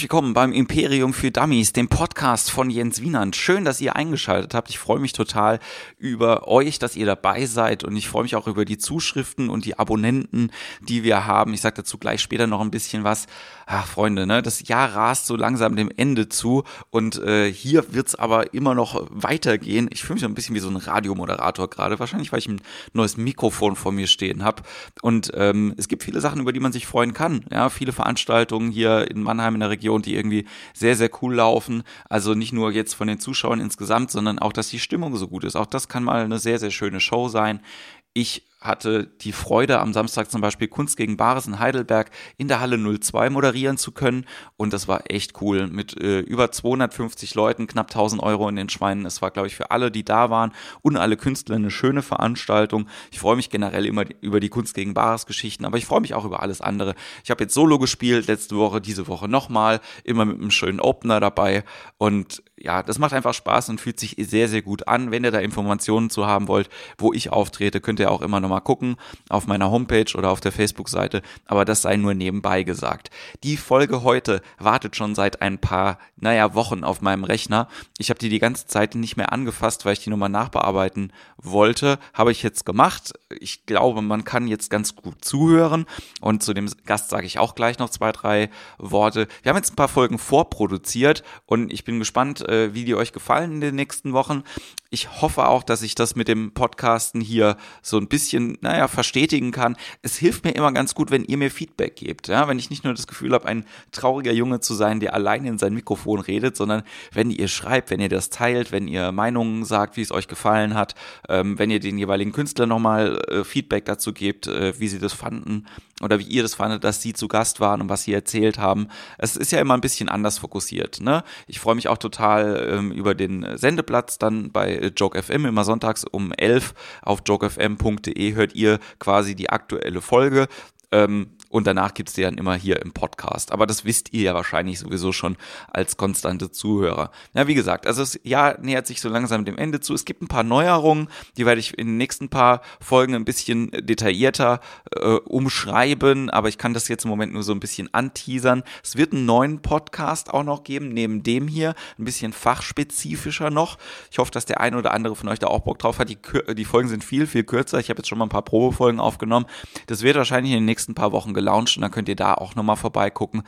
Herzlich willkommen beim Imperium für Dummies, dem Podcast von Jens Wienand. Schön, dass ihr eingeschaltet habt. Ich freue mich total über euch, dass ihr dabei seid und ich freue mich auch über die Zuschriften und die Abonnenten, die wir haben. Ich sage dazu gleich später noch ein bisschen was. Ach, Freunde, ne, das Jahr rast so langsam dem Ende zu und äh, hier wird's aber immer noch weitergehen. Ich fühle mich so ein bisschen wie so ein Radiomoderator gerade, wahrscheinlich, weil ich ein neues Mikrofon vor mir stehen habe. Und ähm, es gibt viele Sachen, über die man sich freuen kann. Ja, viele Veranstaltungen hier in Mannheim in der Region, die irgendwie sehr, sehr cool laufen. Also nicht nur jetzt von den Zuschauern insgesamt, sondern auch, dass die Stimmung so gut ist. Auch das kann mal eine sehr, sehr schöne Show sein. Ich hatte die Freude, am Samstag zum Beispiel Kunst gegen Bares in Heidelberg in der Halle 02 moderieren zu können. Und das war echt cool. Mit äh, über 250 Leuten, knapp 1000 Euro in den Schweinen. Es war, glaube ich, für alle, die da waren und alle Künstler eine schöne Veranstaltung. Ich freue mich generell immer über die Kunst gegen Bares Geschichten, aber ich freue mich auch über alles andere. Ich habe jetzt Solo gespielt, letzte Woche, diese Woche nochmal, immer mit einem schönen Opener dabei. Und ja, das macht einfach Spaß und fühlt sich sehr, sehr gut an. Wenn ihr da Informationen zu haben wollt, wo ich auftrete, könnt ihr auch immer nochmal gucken auf meiner Homepage oder auf der Facebook-Seite. Aber das sei nur nebenbei gesagt. Die Folge heute wartet schon seit ein paar, naja, Wochen auf meinem Rechner. Ich habe die die ganze Zeit nicht mehr angefasst, weil ich die nochmal nachbearbeiten wollte. Habe ich jetzt gemacht. Ich glaube, man kann jetzt ganz gut zuhören. Und zu dem Gast sage ich auch gleich noch zwei, drei Worte. Wir haben jetzt ein paar Folgen vorproduziert und ich bin gespannt, äh, wie die euch gefallen in den nächsten Wochen. Ich hoffe auch, dass ich das mit dem Podcasten hier so ein bisschen, naja, verstetigen kann. Es hilft mir immer ganz gut, wenn ihr mir Feedback gebt. Ja? Wenn ich nicht nur das Gefühl habe, ein trauriger Junge zu sein, der allein in sein Mikrofon redet, sondern wenn ihr schreibt, wenn ihr das teilt, wenn ihr Meinungen sagt, wie es euch gefallen hat, ähm, wenn ihr den jeweiligen Künstler nochmal äh, Feedback dazu gebt, äh, wie sie das fanden oder wie ihr das fandet, dass sie zu Gast waren und was sie erzählt haben. Es ist ja immer ein bisschen anders fokussiert. Ne? Ich freue mich auch total ähm, über den Sendeplatz dann bei Joke FM immer sonntags um 11 auf jokefm.de hört ihr quasi die aktuelle Folge. Ähm, und danach gibt's die dann immer hier im Podcast. Aber das wisst ihr ja wahrscheinlich sowieso schon als konstante Zuhörer. Ja, wie gesagt, also das Jahr nähert sich so langsam dem Ende zu. Es gibt ein paar Neuerungen, die werde ich in den nächsten paar Folgen ein bisschen detaillierter äh, umschreiben, aber ich kann das jetzt im Moment nur so ein bisschen anteasern. Es wird einen neuen Podcast auch noch geben, neben dem hier, ein bisschen fachspezifischer noch. Ich hoffe, dass der eine oder andere von euch da auch Bock drauf hat. Die, die Folgen sind viel, viel kürzer. Ich habe jetzt schon mal ein paar Probefolgen aufgenommen. Das wird wahrscheinlich in den nächsten paar Wochen gelauncht und dann könnt ihr da auch nochmal vorbeigucken.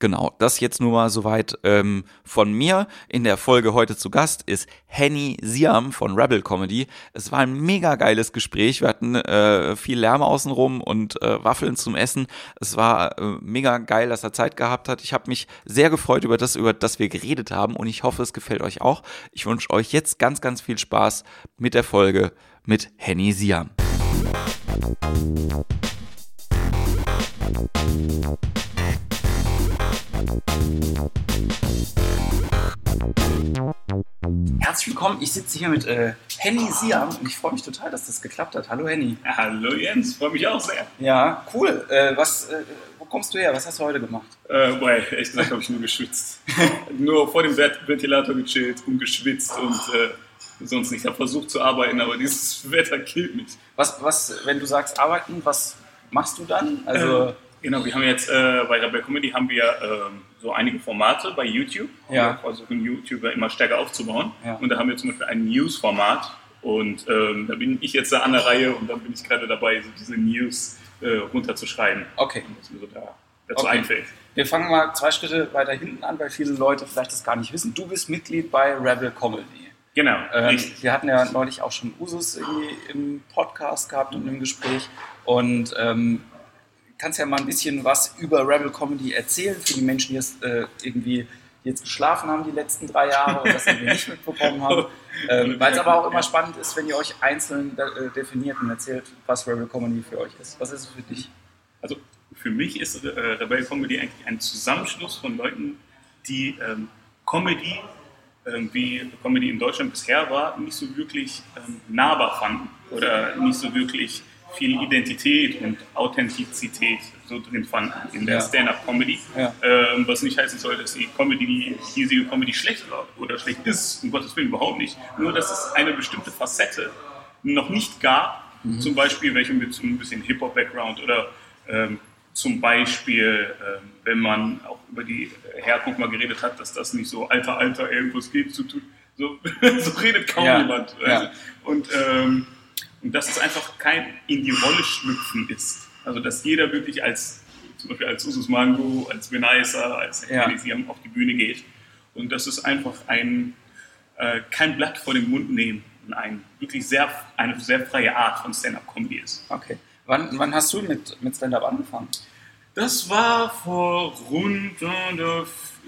Genau, das jetzt nur mal soweit ähm, von mir. In der Folge heute zu Gast ist Henny Siam von Rebel Comedy. Es war ein mega geiles Gespräch. Wir hatten äh, viel Lärm außenrum und äh, Waffeln zum Essen. Es war äh, mega geil, dass er Zeit gehabt hat. Ich habe mich sehr gefreut über das, über das wir geredet haben und ich hoffe, es gefällt euch auch. Ich wünsche euch jetzt ganz, ganz viel Spaß mit der Folge mit Henny Siam. Herzlich willkommen, ich sitze hier mit äh, Henny Siam und ich freue mich total, dass das geklappt hat. Hallo Henny. Hallo Jens, freue mich auch sehr. Ja, cool. Äh, was, äh, wo kommst du her? Was hast du heute gemacht? Äh, boah, ehrlich gesagt habe ich nur geschwitzt. nur vor dem Ventilator gechillt und geschwitzt und äh, sonst nicht. Ich habe versucht zu arbeiten, aber dieses Wetter killt mich. Was, was, wenn du sagst arbeiten, was machst du dann? Also äh, genau, wir haben jetzt äh, bei Rebel Comedy haben wir ähm, so einige Formate bei YouTube. Ja. Wir versuchen YouTuber immer stärker aufzubauen. Ja. Und da haben wir zum Beispiel ein News-Format. Und ähm, da bin ich jetzt da an der Reihe und dann bin ich gerade dabei, so diese News äh, runterzuschreiben. Okay. Was mir so da, dazu Okay. einfällt. Wir fangen mal zwei Schritte weiter hinten an, weil viele Leute vielleicht das gar nicht wissen. Du bist Mitglied bei Rebel Comedy. Genau, Ähm, wir hatten ja neulich auch schon Usus irgendwie im Podcast gehabt und im Gespräch. Und ähm, kannst ja mal ein bisschen was über Rebel Comedy erzählen für die Menschen, die jetzt äh, irgendwie die jetzt geschlafen haben die letzten drei Jahre und das irgendwie nicht mitbekommen haben. Ähm, Weil es aber auch immer spannend ist, wenn ihr euch einzeln äh, definiert und erzählt, was Rebel Comedy für euch ist. Was ist es für dich? Also für mich ist äh, Rebel Comedy eigentlich ein Zusammenschluss von Leuten, die ähm, Comedy, ähm, wie Comedy in Deutschland bisher war, nicht so wirklich ähm, nahbar fanden oder nicht so wirklich viel Identität und Authentizität so drin fanden in der Ja. Stand-up-Comedy. Ja. Ähm, was nicht heißen soll, dass die Comedy, die hiesige Comedy schlecht war oder schlecht ist, um Gottes Willen überhaupt nicht. Nur, dass es eine bestimmte Facette noch nicht gab, zum Beispiel welche mit so ein bisschen Hip-Hop-Background oder ähm, zum Beispiel, ähm, wenn man auch über die Herkunft mal geredet hat, dass das nicht so alter, alter, irgendwas geht zu tun. So, so redet kaum Ja, jemand. Also, und, ähm, und dass es einfach kein in die Rolle schlüpfen ist. Also dass jeder wirklich als zum Beispiel als Usus Mango, als Benaisa, als Ja. Auf die Bühne geht. Und das ist einfach ein äh, kein Blatt vor den Mund nehmen und ein wirklich sehr eine sehr freie Art von Stand-up-Comedy ist. Okay. Wann, wann hast du mit, mit Stand-Up angefangen? Das war vor rund äh,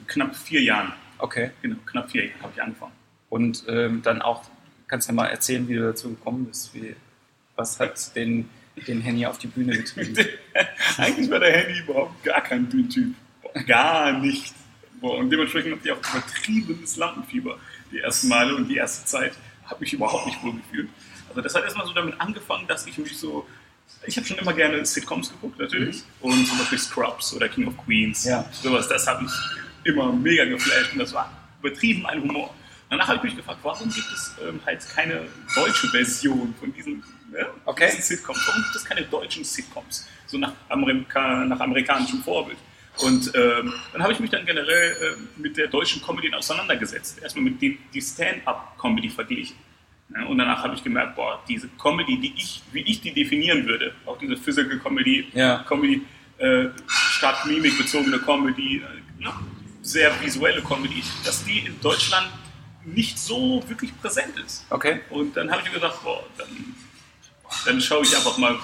knapp vier Jahren. Okay. Genau, knapp vier Jahren habe ich angefangen. Und ähm, dann auch, kannst du ja mal erzählen, wie du dazu gekommen bist. Wie, was hat den, den Henny auf die Bühne getrieben? Eigentlich war der Handy überhaupt gar kein Bühnentyp. Gar nicht. Und dementsprechend hatte ich auch übertriebenes Lampenfieber die ersten Male und die erste Zeit habe ich überhaupt nicht wohl gefühlt. Also das hat erstmal so damit angefangen, dass ich mich so, ich habe schon immer gerne Sitcoms geguckt natürlich und zum Beispiel Scrubs oder King of Queens, Ja. sowas, das habe ich immer mega geflasht und das war übertrieben ein Humor. Danach habe ich mich gefragt, warum gibt es ähm, halt keine deutsche Version von diesen, ne, Okay. diesen Sitcoms? Warum gibt es keine deutschen Sitcoms? So nach, Amerika, nach amerikanischem Vorbild. Und ähm, dann habe ich mich dann generell ähm, mit der deutschen Comedy auseinandergesetzt. Erstmal mit dem, die Stand-up-Comedy verglichen. Ja, und danach habe ich gemerkt, boah, diese Comedy, die ich, wie ich die definieren würde, auch diese Physical Comedy, Ja. Comedy, äh, stark mimikbezogene Comedy, äh, ja, sehr visuelle Comedy, dass die in Deutschland nicht so wirklich präsent ist. Okay. Und dann habe ich mir gedacht, boah, dann, dann schaue ich einfach mal,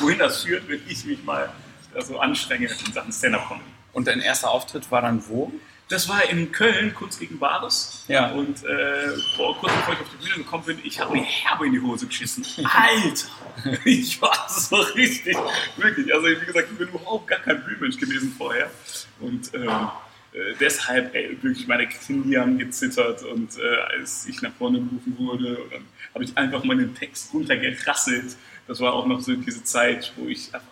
wohin das führt, wenn ich mich mal so anstrenge in Sachen Stand-Up-Comedy. Und dein erster Auftritt war dann wo? Das war in Köln, Kunst gegen Bares. Ja. Und äh, boah, kurz bevor ich auf die Bühne gekommen bin, ich habe mir herbe in die Hose geschissen. Alter! Ich war so richtig, wirklich. Also wie gesagt, ich bin überhaupt gar kein Bühnenmensch gewesen vorher. Und ähm, äh, deshalb, ey, wirklich, meine Knie haben gezittert. Und äh, als ich nach vorne gerufen wurde, dann habe ich einfach meinen Text runtergerasselt. Das war auch noch so diese Zeit, wo ich einfach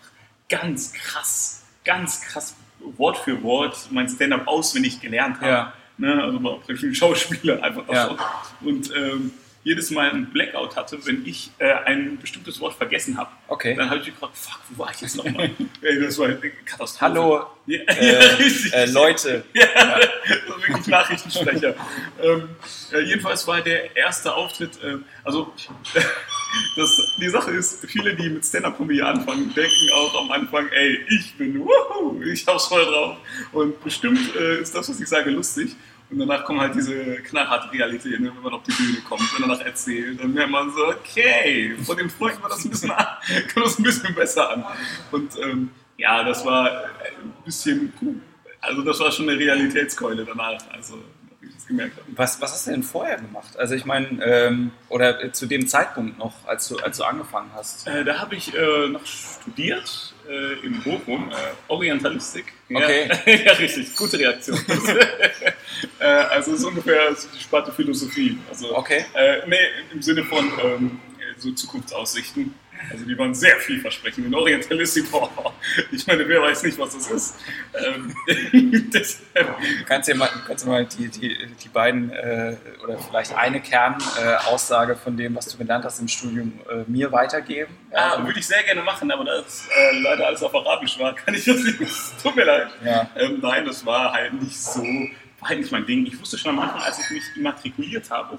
ganz krass, ganz krass Wort für Wort mein Stand-up auswendig gelernt habe. Ja. Ne, also war praktisch ein Schauspieler einfach Ja. Und ähm, jedes Mal einen Blackout hatte, wenn ich äh, ein bestimmtes Wort vergessen habe. Okay. Dann habe ich mich gefragt, fuck, wo war ich jetzt nochmal? Das war eine Katastrophe. Hallo, Ja, äh, äh, Leute. Ja, wirklich Nachrichtensprecher. ähm, äh, jedenfalls war der erste Auftritt, äh, also das, die Sache ist, viele, die mit Stand-Up-Comedy anfangen, denken auch am Anfang, ey, ich bin, wuhu, ich hab's voll drauf. Und bestimmt äh, ist das, was ich sage, lustig. Und danach kommt halt diese knallharte Realität, ne, wenn man auf die Bühne kommt und danach erzählt. Dann merkt man so, okay, von den Freunden war das ein bisschen, kam das ein bisschen besser an. Und ähm, ja, das war ein bisschen, also das war schon eine Realitätskeule danach, also das gemerkt habe. Was, was hast du denn vorher gemacht? Also ich meine, ähm, oder äh, zu dem Zeitpunkt noch, als du, als du angefangen hast. Äh, da habe ich äh, noch studiert äh, in Bochum, äh, Orientalistik. Okay. Ja, richtig, gute Reaktion. äh, also es ist ungefähr so die Sparte Philosophie. Also, Okay. Nee, im Sinne von ähm, so Zukunftsaussichten. Also die waren sehr vielversprechend. In Orientalistik, boah, ich meine, wer weiß nicht, was das ist. Ähm, deshalb, Kannst du ja mal, kannst du mal die, die, die beiden äh, oder vielleicht eine Kernaussage äh, von dem, was du gelernt hast im Studium, äh, mir weitergeben? Ja, Ah, würde ich sehr gerne machen, aber da es äh, leider alles auf Arabisch war, kann ich das nicht. Tut mir leid. Ja. Ähm, nein, das war halt nicht so, war halt nicht mein Ding. Ich wusste schon am Anfang, als ich mich immatrikuliert habe,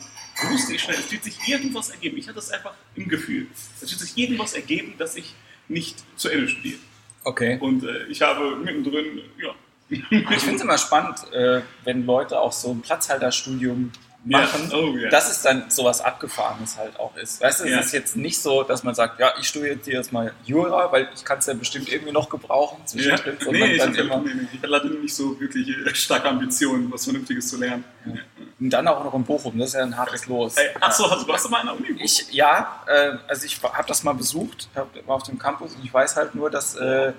wusste ich schon, es wird sich irgendwas ergeben. Ich hatte es einfach im Gefühl. Es wird sich irgendwas ergeben, dass ich nicht zu Ende studiere. okay. Und äh, ich habe mittendrin, ja. Ich finde es immer spannend, äh, wenn Leute auch so ein Platzhalterstudium Ja, machen, oh ja. dass es dann sowas Abgefahrenes halt auch ist. Weißt du, Ja. es ist jetzt nicht so, dass man sagt, ja, ich studiere jetzt mal Jura, weil ich kann es ja bestimmt irgendwie noch gebrauchen Ja. zwischendrin, sondern Nee, ich, hatte- immer nee, nee, ich hatte leider nicht so wirklich äh, starke Ambitionen, was Vernünftiges zu lernen. und dann auch noch in Bochum, das ist ja ein hartes Los. Ey, Achso, hast, warst du mal an der Uni? Ich, ja, äh, also ich habe das mal besucht, hab, war auf dem Campus und ich weiß halt nur, dass, äh,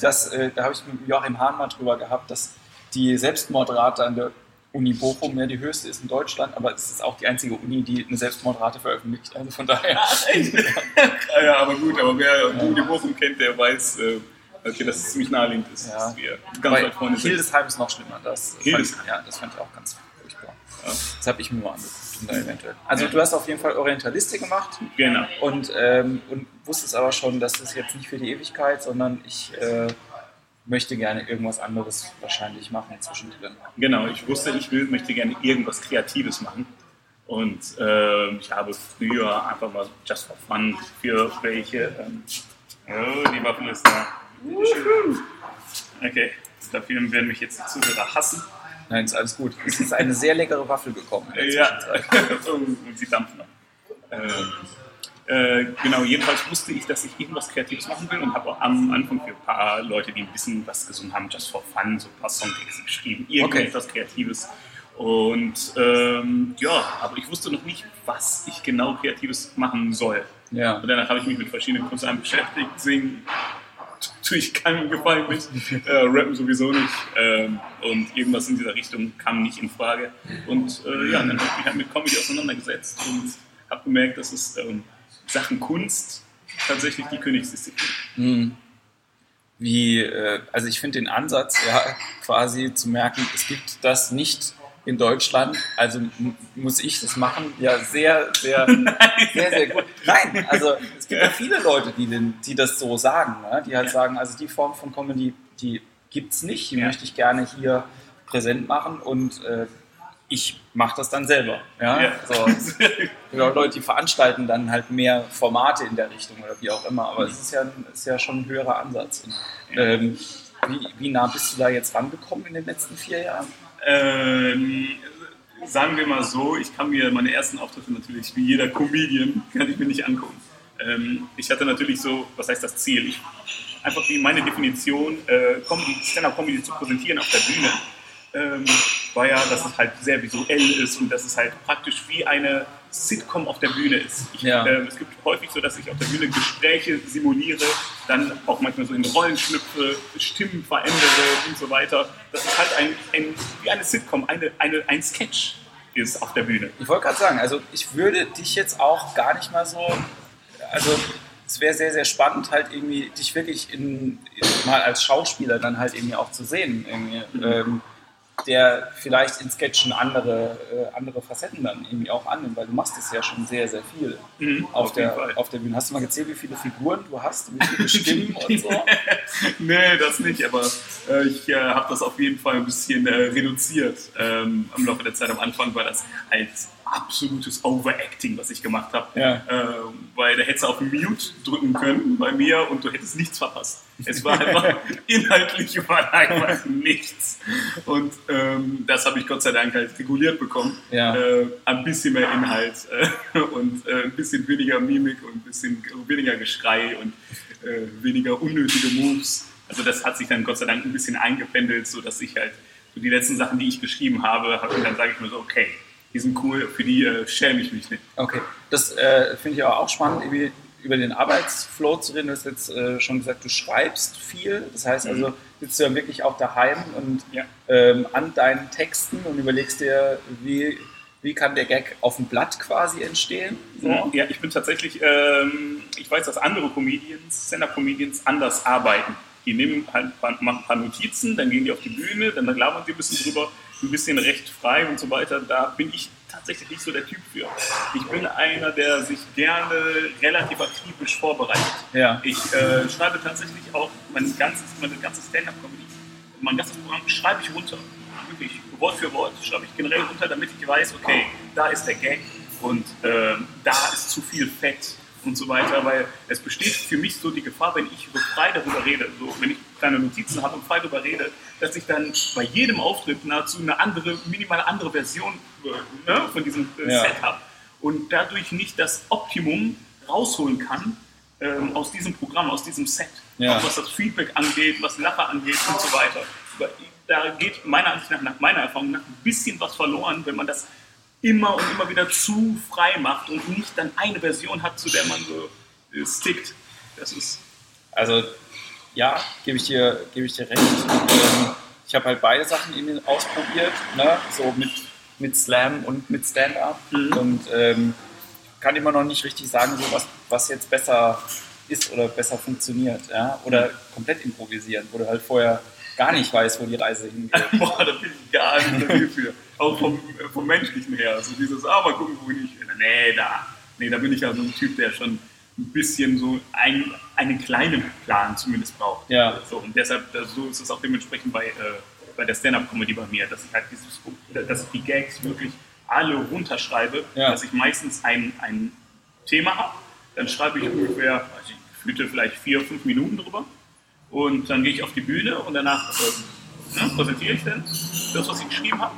dass äh, da habe ich mit Joachim Hahn mal drüber gehabt, dass die Selbstmordrate an der Uni Bochum ja die höchste ist in Deutschland, aber es ist auch die einzige Uni, die eine Selbstmordrate veröffentlicht. Also von daher. Ja, ja, aber gut, aber wer die Bochum kennt, der weiß, äh, okay, dass es ziemlich naheliegend ist, Ja. dass wir ganz weit vorne sind. Hildesheim ist noch schlimmer. Das fand, Hildesheim. ja, das fand ich auch ganz furchtbar. Ja. Das habe ich mir mal angeguckt. da eventuell. Also Ja. du hast auf jeden Fall Orientalistik gemacht Genau. und, ähm, und wusstest aber schon, dass das jetzt nicht für die Ewigkeit, sondern ich äh, möchte gerne irgendwas anderes wahrscheinlich machen zwischendrin. Genau, ich wusste, ich will, möchte gerne irgendwas Kreatives machen. Und äh, ich habe früher einfach mal just for fun für welche. Ähm, oh, die Waffel ist da. Okay, dafür werden mich jetzt die Zuhörer hassen. Nein, ist alles gut. Es ist eine sehr leckere Waffel gekommen. Ja, und sie dampfen. Ähm, äh, genau, jedenfalls wusste ich, dass ich irgendwas Kreatives machen will und habe am Anfang für ein paar Leute, die ein bisschen was gesungen haben, just for fun, so ein paar Songtexte geschrieben, irgendetwas okay. Kreatives. Und ähm, ja, aber ich wusste noch nicht, was ich genau Kreatives machen soll. Ja. Und danach habe ich mich mit verschiedenen Künstlern beschäftigt, singen, tue ich keinem gefallen mit, äh, rappen sowieso nicht ähm, und irgendwas in dieser Richtung kam nicht in Frage. Und äh, ja, dann habe ich mich halt mit Comedy auseinandergesetzt und habe gemerkt, dass es ähm, Sachen Kunst tatsächlich die Königsdisziplin. Mhm. Wie, äh, also ich finde den Ansatz, ja, quasi zu merken, es gibt das nicht in Deutschland, also muss ich das machen, ja, sehr, sehr, sehr, sehr gut. Nein, also es gibt ja viele Leute, die, den, die das so sagen, ne? die halt sagen, also die Form von Comedy, die gibt es nicht, die ja. möchte ich gerne hier präsent machen und äh, ich mache das dann selber. Ja? ja. So. ja, Leute, die veranstalten dann halt mehr Formate in der Richtung oder wie auch immer. Aber es ist ja, ist ja schon ein höherer Ansatz. Und, ähm, wie, wie, nah bist du da jetzt rangekommen in den letzten vier Jahren? Ähm, sagen wir mal so, ich kann mir meine ersten Auftritte natürlich wie jeder Comedian, kann ich mir nicht angucken. Ähm, ich hatte natürlich so, was heißt das Ziel? Ich, einfach die, meine Definition, äh, Stand-Up-Comedy zu präsentieren auf der Bühne ähm, war ja, dass es halt sehr visuell ist und dass es halt praktisch wie eine Sitcom auf der Bühne ist. Ich, ja. äh, es gibt häufig so, dass ich auf der Bühne Gespräche simuliere, dann auch manchmal so in Rollen schlüpfe, Stimmen verändere und so weiter. Das ist halt ein, ein wie eine Sitcom, eine, eine, ein Sketch ist auf der Bühne. Ich wollte gerade sagen, also ich würde dich jetzt auch gar nicht mal so, also es wäre sehr, sehr spannend, halt irgendwie dich wirklich in, mal als Schauspieler dann halt irgendwie auch zu sehen. Irgendwie. Mhm. Ähm, der vielleicht in Sketchen andere, äh, andere Facetten dann irgendwie auch annimmt, weil du machst es ja schon sehr, sehr viel mhm, auf, auf, der, auf der Bühne. Hast du mal gezählt, wie viele Figuren du hast, wie viele Stimmen und so? nee, das nicht, aber äh, ich äh, habe das auf jeden Fall ein bisschen äh, reduziert ähm, im Laufe der Zeit. Am Anfang war das als absolutes Overacting, was ich gemacht habe. Ja. Äh, weil da hättest du auf Mute drücken können bei mir und du hättest nichts verpasst. Es war einfach inhaltlich war einfach nichts. Und ähm, das habe ich Gott sei Dank halt reguliert bekommen. Ja. Äh, ein bisschen mehr Inhalt äh, und äh, ein bisschen weniger Mimik und ein bisschen weniger Geschrei und äh, weniger unnötige Moves. Also das hat sich dann Gott sei Dank ein bisschen eingependelt, sodass ich halt so die letzten Sachen, die ich geschrieben habe, habe dann sage ich mir so, okay, die sind cool, für die äh, schäme ich mich nicht. Okay, das äh, finde ich aber auch spannend, über den Arbeitsflow zu reden. Du hast jetzt äh, schon gesagt, du schreibst viel. Das heißt mhm. also, sitzt du ja wirklich auch daheim und ja. ähm, an deinen Texten und überlegst dir, wie, wie kann der Gag auf dem Blatt quasi entstehen? So. Ja, ich bin tatsächlich, ähm, ich weiß, dass andere Comedians, Stand-Up-Comedians anders arbeiten. Die nehmen halt ein paar, machen ein paar Notizen, dann gehen die auf die Bühne, dann labern sie ein bisschen drüber ein bisschen recht frei und so weiter. Da bin ich tatsächlich nicht so der Typ für. Ich bin einer, der sich gerne relativ akribisch vorbereitet. Ja. Ich äh, schreibe tatsächlich auch mein ganzes, meine ganze Stand-Up-Comedy, mein ganzes Programm schreibe ich runter. Wirklich, Wort für Wort schreibe ich generell runter, damit ich weiß, okay, da ist der Gag und äh, da ist zu viel Fett und so weiter, weil es besteht für mich so die Gefahr, wenn ich so frei darüber rede, so wenn ich kleine Notizen habe und frei darüber rede, dass ich dann bei jedem Auftritt nahezu eine andere, minimal andere Version äh, ne, von diesem äh, ja. Set habe und dadurch nicht das Optimum rausholen kann ähm, aus diesem Programm, aus diesem Set. Ja. Auch was das Feedback angeht, was Lacher angeht und so weiter. Da geht meiner Ansicht nach, nach meiner Erfahrung nach, ein bisschen was verloren, wenn man das immer und immer wieder zu frei macht und nicht dann eine Version hat, zu der man so äh, stickt. Das ist. Also, ja, gebe ich dir, gebe ich dir recht. Ähm, ich habe halt beide Sachen eben ausprobiert, ne? so mit, mit Slam und mit Stand-Up. Mhm. Und ähm, kann immer noch nicht richtig sagen, so was, was jetzt besser ist oder besser funktioniert. Ja? Oder komplett improvisieren, wo du halt vorher gar nicht weißt, wo die Reise hingeht. Boah, da bin ich gar nicht für auch vom, vom Menschlichen her. Also dieses, ah, mal gucken, wo bin ich. Nee, da. Nee, da bin ich ja so ein Typ, der schon ein bisschen so ein, einen kleinen Plan zumindest braucht. Ja. So, und deshalb, so ist es auch dementsprechend bei, äh, bei der Stand-Up-Comedy bei mir, dass ich halt dieses, dass ich die Gags wirklich alle runterschreibe, Ja. dass ich meistens ein, ein Thema habe, dann schreibe ich ungefähr, also ich fühlte vielleicht vier, fünf Minuten drüber und dann gehe ich auf die Bühne und danach äh, ne, präsentiere ich dann das, was ich geschrieben habe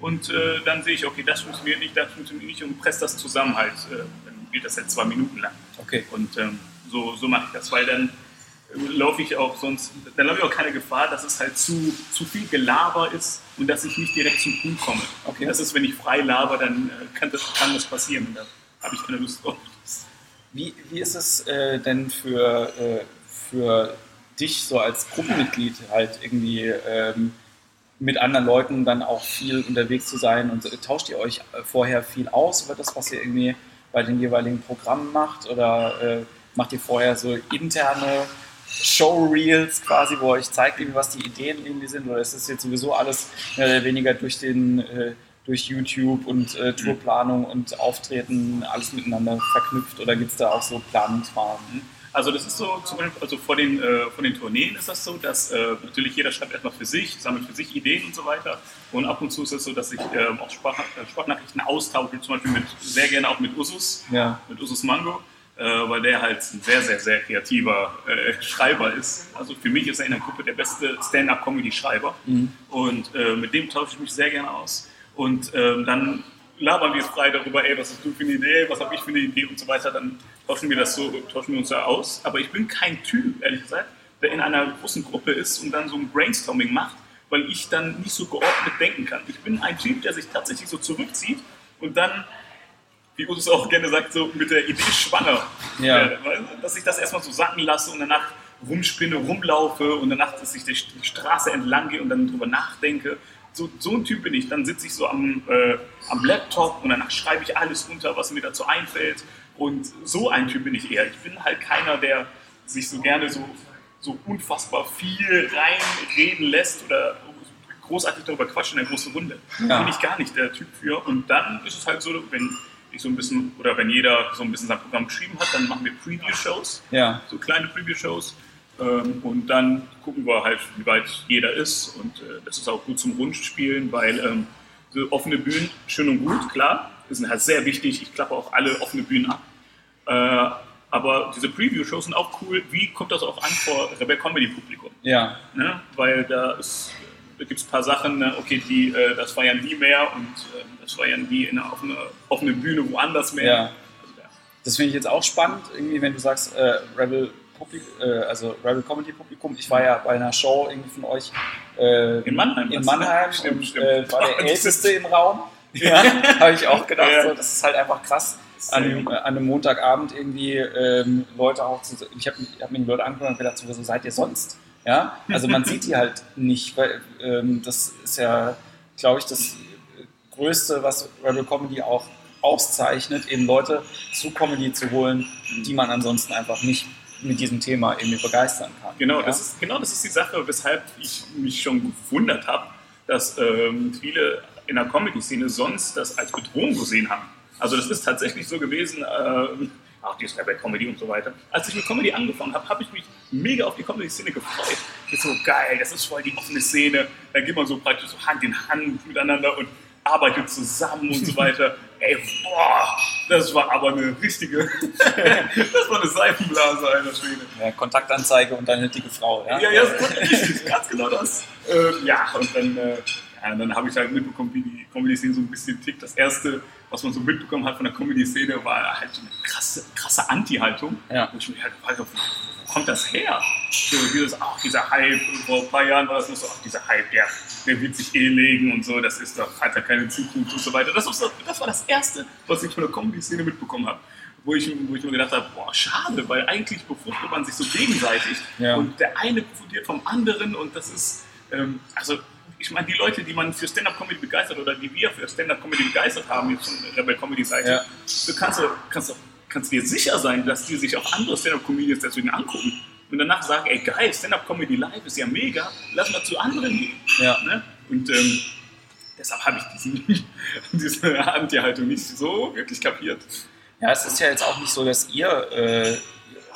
und äh, dann sehe ich, okay, das funktioniert nicht, das funktioniert nicht und presse das zusammen halt, äh, dann geht das halt zwei Minuten lang. Okay. Und ähm, so, so mache ich das, weil dann äh, laufe ich auch sonst, dann laufe ich auch keine Gefahr, dass es halt zu, zu viel Gelaber ist und dass ich nicht direkt zum Punkt komme. Okay. Das ist, wenn ich frei laber, dann äh, kann, das, kann das passieren und da habe ich keine Lust drauf. Wie, wie ist es äh, denn für, äh, für dich so als Gruppenmitglied halt irgendwie ähm, mit anderen Leuten dann auch viel unterwegs zu sein und so, tauscht ihr euch äh, vorher viel aus über das, was ihr irgendwie bei den jeweiligen Programmen macht oder äh, macht ihr vorher so interne Showreels quasi, wo euch zeigt, was die Ideen irgendwie sind oder ist das jetzt sowieso alles mehr oder weniger durch den äh, durch YouTube und äh, Tourplanung und Auftreten alles miteinander verknüpft oder gibt es da auch so Planungsrahmen? Also das ist so, zum Beispiel, also vor den, äh, vor den Tourneen ist das so, dass äh, natürlich jeder schreibt erstmal für sich, sammelt für sich Ideen und so weiter. Und ab und zu ist es so, dass ich ähm, auch Sprach, äh, Sprachnachrichten austausche, zum Beispiel mit, sehr gerne auch mit Usus, Ja. mit Usus Mango, weil der halt ein sehr, sehr, sehr kreativer äh, Schreiber ist. Also für mich ist er in der Gruppe der beste Stand-up-Comedy-Schreiber. Und äh, mit dem tausche ich mich sehr gerne aus. Und ähm, dann labern wir frei darüber, ey, was hast du für eine Idee, was habe ich für eine Idee und so weiter. Dann tauschen wir das so, tauschen wir uns da aus. Aber ich bin kein Typ, ehrlich gesagt, der in einer großen Gruppe ist und dann so ein Brainstorming macht, weil ich dann nicht so geordnet denken kann. Ich bin ein Typ, der sich tatsächlich so zurückzieht und dann, wie Usus auch gerne sagt, so mit der Idee schwanger Ja. werde. Weil, dass ich das erstmal so sacken lasse und danach rumspinne, rumlaufe und danach, dass ich die Straße entlang gehe und dann drüber nachdenke. So, so ein Typ bin ich. Dann sitze ich so am, äh, am Laptop und danach schreibe ich alles unter, was mir dazu einfällt. Und so ein Typ bin ich eher. Ich bin halt keiner, der sich so gerne so, so unfassbar viel reinreden lässt oder großartig darüber quatscht in der großen Runde. Ja. Bin ich gar nicht der Typ für. Und dann ist es halt so, wenn ich so ein bisschen, oder wenn jeder so ein bisschen sein Programm geschrieben hat, dann machen wir Preview-Shows Ja. so kleine Preview-Shows. Ähm, und dann gucken wir halt, wie weit jeder ist. Und äh, das ist auch gut zum Rundspielen, weil ähm, so offene Bühnen, schön und gut, klar, sind halt sehr wichtig. Ich klappe auch alle offene Bühnen ab. Äh, aber diese Preview-Shows sind auch cool. Wie kommt das auch an vor Rebel Comedy-Publikum? Ja. Ne? Weil da, ist- da gibt es ein paar Sachen, ne? okay, die, äh, das feiern die mehr und äh, das feiern die in einer offenen, offenen Bühne woanders mehr. Ja. Also, ja. Das finde ich jetzt auch spannend, irgendwie, wenn du sagst, äh, Rebel, Publik, äh, also Rebel Comedy Publikum. Ich war ja bei einer Show irgendwie von euch äh, In Mannheim. in? Mannheim Stimmt, und stimmt. äh, war der Älteste im Raum. Ja, habe ich auch gedacht. Ja. So, das ist halt einfach krass. An einem, an einem Montagabend irgendwie ähm, Leute auch zu, ich habe hab mir die Leute angeguckt und gedacht, so, so seid ihr sonst? Ja, also man sieht die halt nicht, weil ähm, das ist ja, glaube ich, das Größte, was Rebel Comedy auch auszeichnet, eben Leute zu Comedy zu holen, die man ansonsten einfach nicht mit diesem Thema irgendwie begeistern kann. Genau, ja? das ist, genau das ist die Sache, weshalb ich mich schon gewundert habe, dass ähm, viele in der Comedy-Szene sonst das als Bedrohung gesehen haben. Also das ist tatsächlich so gewesen, ähm, auch die Rebel-Comedy und so weiter. Als ich mit Comedy angefangen habe, habe ich mich mega auf die Comedy-Szene gefreut. Ich so, geil, das ist voll die offene Szene. Da geht man so praktisch so Hand in Hand miteinander und arbeitet zusammen und so weiter. Ey, boah, das war aber eine richtige, das war eine Seifenblase, alter Schwede. ja, Kontaktanzeige und deine dicke Frau. Ja, Ja, ja, das ist richtig, ganz genau das. Ähm, ja, und dann, äh, ja, dann habe ich halt mitbekommen, wie die Comedy-Szene so ein bisschen tickt. Das erste, was man so mitbekommen hat von der Comedy-Szene, war halt so eine krasse, krasse Anti-Haltung. Ja. Und ich mir halt gefragt habe, wo kommt das her? So, dieses, ach, dieser Hype, vor ein paar Jahren war das noch so, ach, dieser Hype, der, der wird sich eh legen und so, das ist doch, hat ja keine Zukunft und so weiter. Das, war so, das war das Erste, was ich von der Comedy-Szene mitbekommen habe. Wo ich, wo ich mir gedacht habe, boah, schade, weil eigentlich befruchtet man sich so gegenseitig Ja. und der eine profitiert vom anderen und das ist, ähm, also ich meine, die Leute, die man für Stand-Up-Comedy begeistert oder die wir für Stand-Up-Comedy begeistert haben, jetzt von Rebel-Comedy-Seite, Ja. du kannst, kannst, du- kannst dir sicher sein, dass die sich auch andere Stand-Up-Comedians deswegen angucken und danach sagen, ey geil, Stand-Up-Comedy live ist ja mega, lass mal zu anderen gehen. Ja. Ne? Und ähm, deshalb habe ich diesen, diese Anti-Haltung nicht so wirklich kapiert. Ja, es ist ja jetzt auch nicht so, dass ihr äh,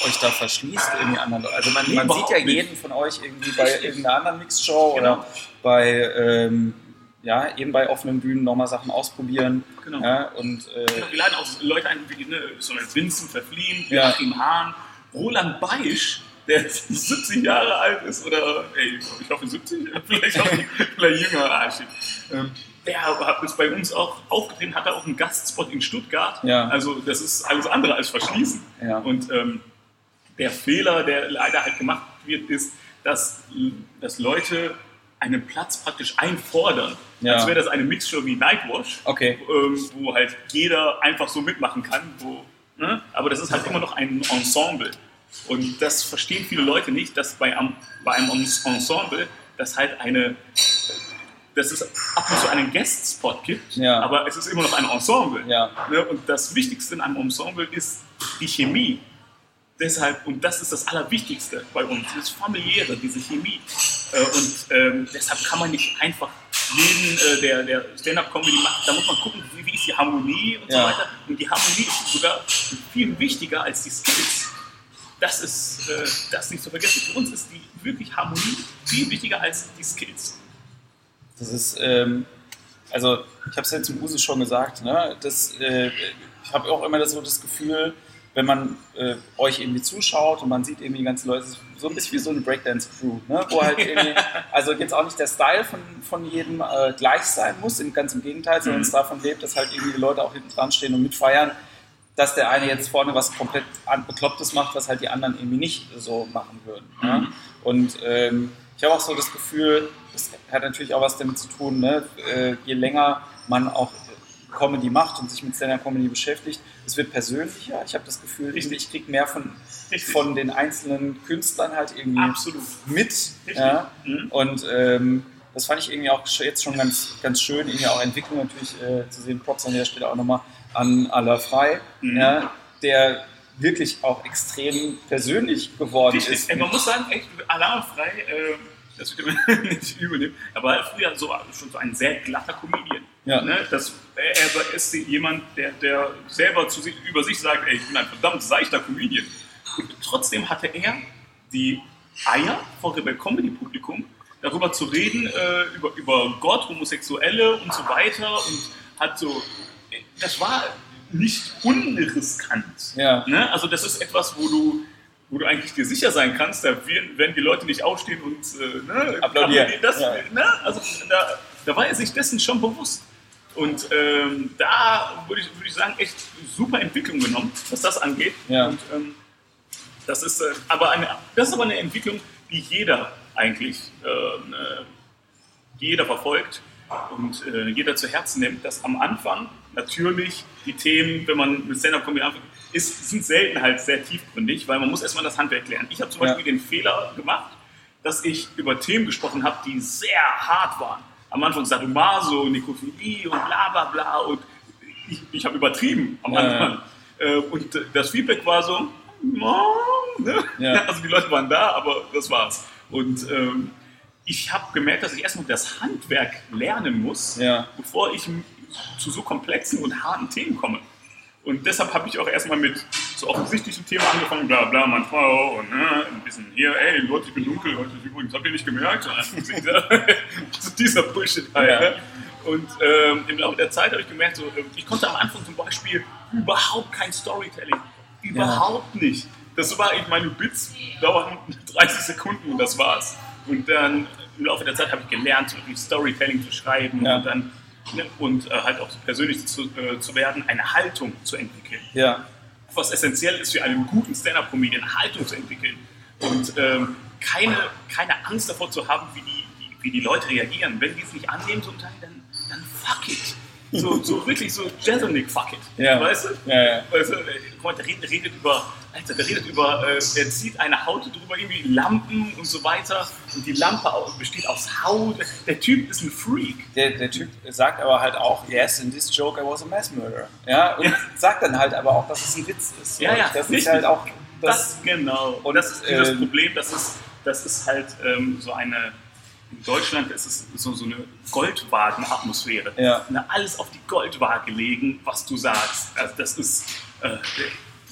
euch da verschließt irgendwie anderen. Also man, man sieht ja jeden von euch irgendwie bei irgendeiner anderen Mixshow Genau. oder bei ähm, ja, eben bei offenen Bühnen nochmal Sachen ausprobieren. Genau. Ja, und äh, Wir laden auch Leute ein, wie ne, so ein Vincent Verfliehen, Ja. Joachim Hahn, Roland Beisch, der 70 Jahre alt ist oder ey, ich hoffe 70, vielleicht auch vielleicht jünger. Ah. Ähm, Der hat- ist bei uns auch aufgetreten, hat auch einen Gastspot in Stuttgart. Ja. Also das ist alles andere als verschließen. Ja. Und ähm, der Fehler, der leider halt gemacht wird, ist, dass, dass Leute einen Platz praktisch einfordern. Ja. Als wäre das eine Mixshow wie Nightwash Okay. ähm, wo halt jeder einfach so mitmachen kann. Wo, ne? Aber das ist halt immer noch ein Ensemble. Und das verstehen viele Leute nicht, dass bei, am- bei einem Ens- Ensemble das halt eine, dass es ab und zu einen Guest-Spot gibt, Ja. aber es ist immer noch ein Ensemble. Ja. Ne? Und das Wichtigste in einem Ensemble ist die Chemie. Deshalb, und das ist das Allerwichtigste bei uns, das familiäre, diese Chemie. Äh, und ähm, deshalb kann man nicht einfach jeden, äh, der, der Stand-Up-Comedy macht, da muss man gucken, wie, wie ist die Harmonie und Ja. so weiter. Und die Harmonie ist sogar viel wichtiger als die Skills. Das ist äh, das nicht zu vergessen. Für uns ist die wirklich Harmonie viel wichtiger als die Skills. Das ist, ähm, also ich habe es jetzt im Uso schon gesagt, ne? das, äh, ich habe auch immer das, so das Gefühl, wenn man äh, euch irgendwie zuschaut und man sieht irgendwie die ganzen Leute, so ein bisschen wie so eine Breakdance-Crew, ne? wo halt irgendwie, also jetzt auch nicht der Style von, von jedem äh, gleich sein muss, im- ganz im Gegenteil, sondern es davon lebt, dass halt irgendwie die Leute auch hinten dran stehen und mitfeiern, dass der eine jetzt vorne was komplett Beklopptes macht, was halt die anderen irgendwie nicht so machen würden. Ne? Und ähm, ich habe auch so das Gefühl, das hat natürlich auch was damit zu tun, ne? äh, je länger man auch Comedy macht und sich mit Stand-Up-Comedy beschäftigt, es wird persönlicher. Ich habe das Gefühl, Richtig. ich kriege mehr von, Richtig. von den einzelnen Künstlern halt irgendwie Absolut. mit. Ja? Mhm. Und ähm, das fand ich irgendwie auch jetzt schon ganz, ganz schön, irgendwie auch Entwicklung natürlich äh, zu sehen. Props an der Stelle auch nochmal an Aller Frei, Mhm. ja, der wirklich auch extrem persönlich geworden Richtig. ist. Ey, man muss sagen, echt alarmfrei, ähm, das wird mir nicht übernehmen, aber er war früher so, schon so ein sehr glatter Comedian. Ja. Ne? Das, er, ist jemand, der, der selber zu sich, über sich sagt, ey, ich bin ein verdammt seichter Comedian. Und trotzdem hatte er die Eier vor Rebel Comedy Publikum, darüber zu reden, äh, über, über Gott, Homosexuelle und so weiter und hat so, das war nicht unriskant. Ja. Ne? Also das ist etwas, wo du, wo du eigentlich dir sicher sein kannst, da werden, die Leute nicht aufstehen und äh, ne, Applaudieren. Das, Ja. ne? Also da, da war er sich dessen schon bewusst. Und ähm, da würde ich, würde ich sagen, echt super Entwicklung genommen, was das angeht. Ja. Und, ähm, das, ist, äh, aber eine, das ist aber eine Entwicklung, die jeder eigentlich ähm, äh, jeder verfolgt und äh, jeder zu Herzen nimmt, dass am Anfang natürlich die Themen, wenn man mit Stand-Up-Comedy anfängt, ist, sind selten halt sehr tiefgründig, weil man muss erstmal das Handwerk lernen. Ich habe zum Ja. Beispiel den Fehler gemacht, dass ich über Themen gesprochen habe, die sehr hart waren. Am Anfang Sadomaso, Nekrophilie und bla bla bla und ich, ich habe übertrieben am Ja, Anfang. Äh, und das Feedback war so, "Ja", ne? Ja. also die Leute waren da, aber das war's. Und ähm, ich habe gemerkt, dass ich erstmal das Handwerk lernen muss, Ja. bevor ich zu so komplexen und harten Themen komme. Und deshalb habe ich auch erstmal mit so offensichtlichen Themen angefangen, bla bla, meine Frau und ne, ein bisschen hier, ey Leute, ich bin dunkel, heute übrigens, habt ihr nicht gemerkt? Also dieser, so dieser Bullshit halt. Ja. Ne? Und ähm, im Laufe der Zeit habe ich gemerkt, so, äh, ich konnte am Anfang zum Beispiel überhaupt kein Storytelling. Überhaupt nicht. Das war, ich meine Bits dauern 30 Sekunden und das war's. Und dann im Laufe der Zeit habe ich gelernt, Storytelling zu schreiben Ja. und dann ne, und äh, halt auch persönlich zu, äh, zu werden, eine Haltung zu entwickeln Ja. was essentiell ist für einen guten Stand-Up-Comedian, Haltung zu entwickeln und ähm, keine, keine Angst davor zu haben, wie die, die, wie die Leute reagieren. Wenn die es nicht annehmen zum Teil, dann, dann fuck it. So, so wirklich so Jeselnik, fuck it. Ja. Weißt du? Ja, ja. Weißt du, äh, guck mal, der redet, redet über, Alter, der redet über, äh, er zieht eine Haut drüber, irgendwie Lampen und so weiter. Und die Lampe besteht aus Haut. Der Typ ist ein Freak. Der, der Typ sagt aber halt auch, yes, in this joke I was a mass murderer. Ja, und Ja. sagt dann halt aber auch, dass es ein Witz ist. Ja, ja, Das ist richtig. halt auch Das, das. genau. Und, das ist dieses ähm, Problem, das ist, das ist halt ähm, so eine, in Deutschland ist es so, so eine Goldwagen-Atmosphäre. Ja. Na, alles auf die Goldwaage legen, was du sagst. Also das ist, äh,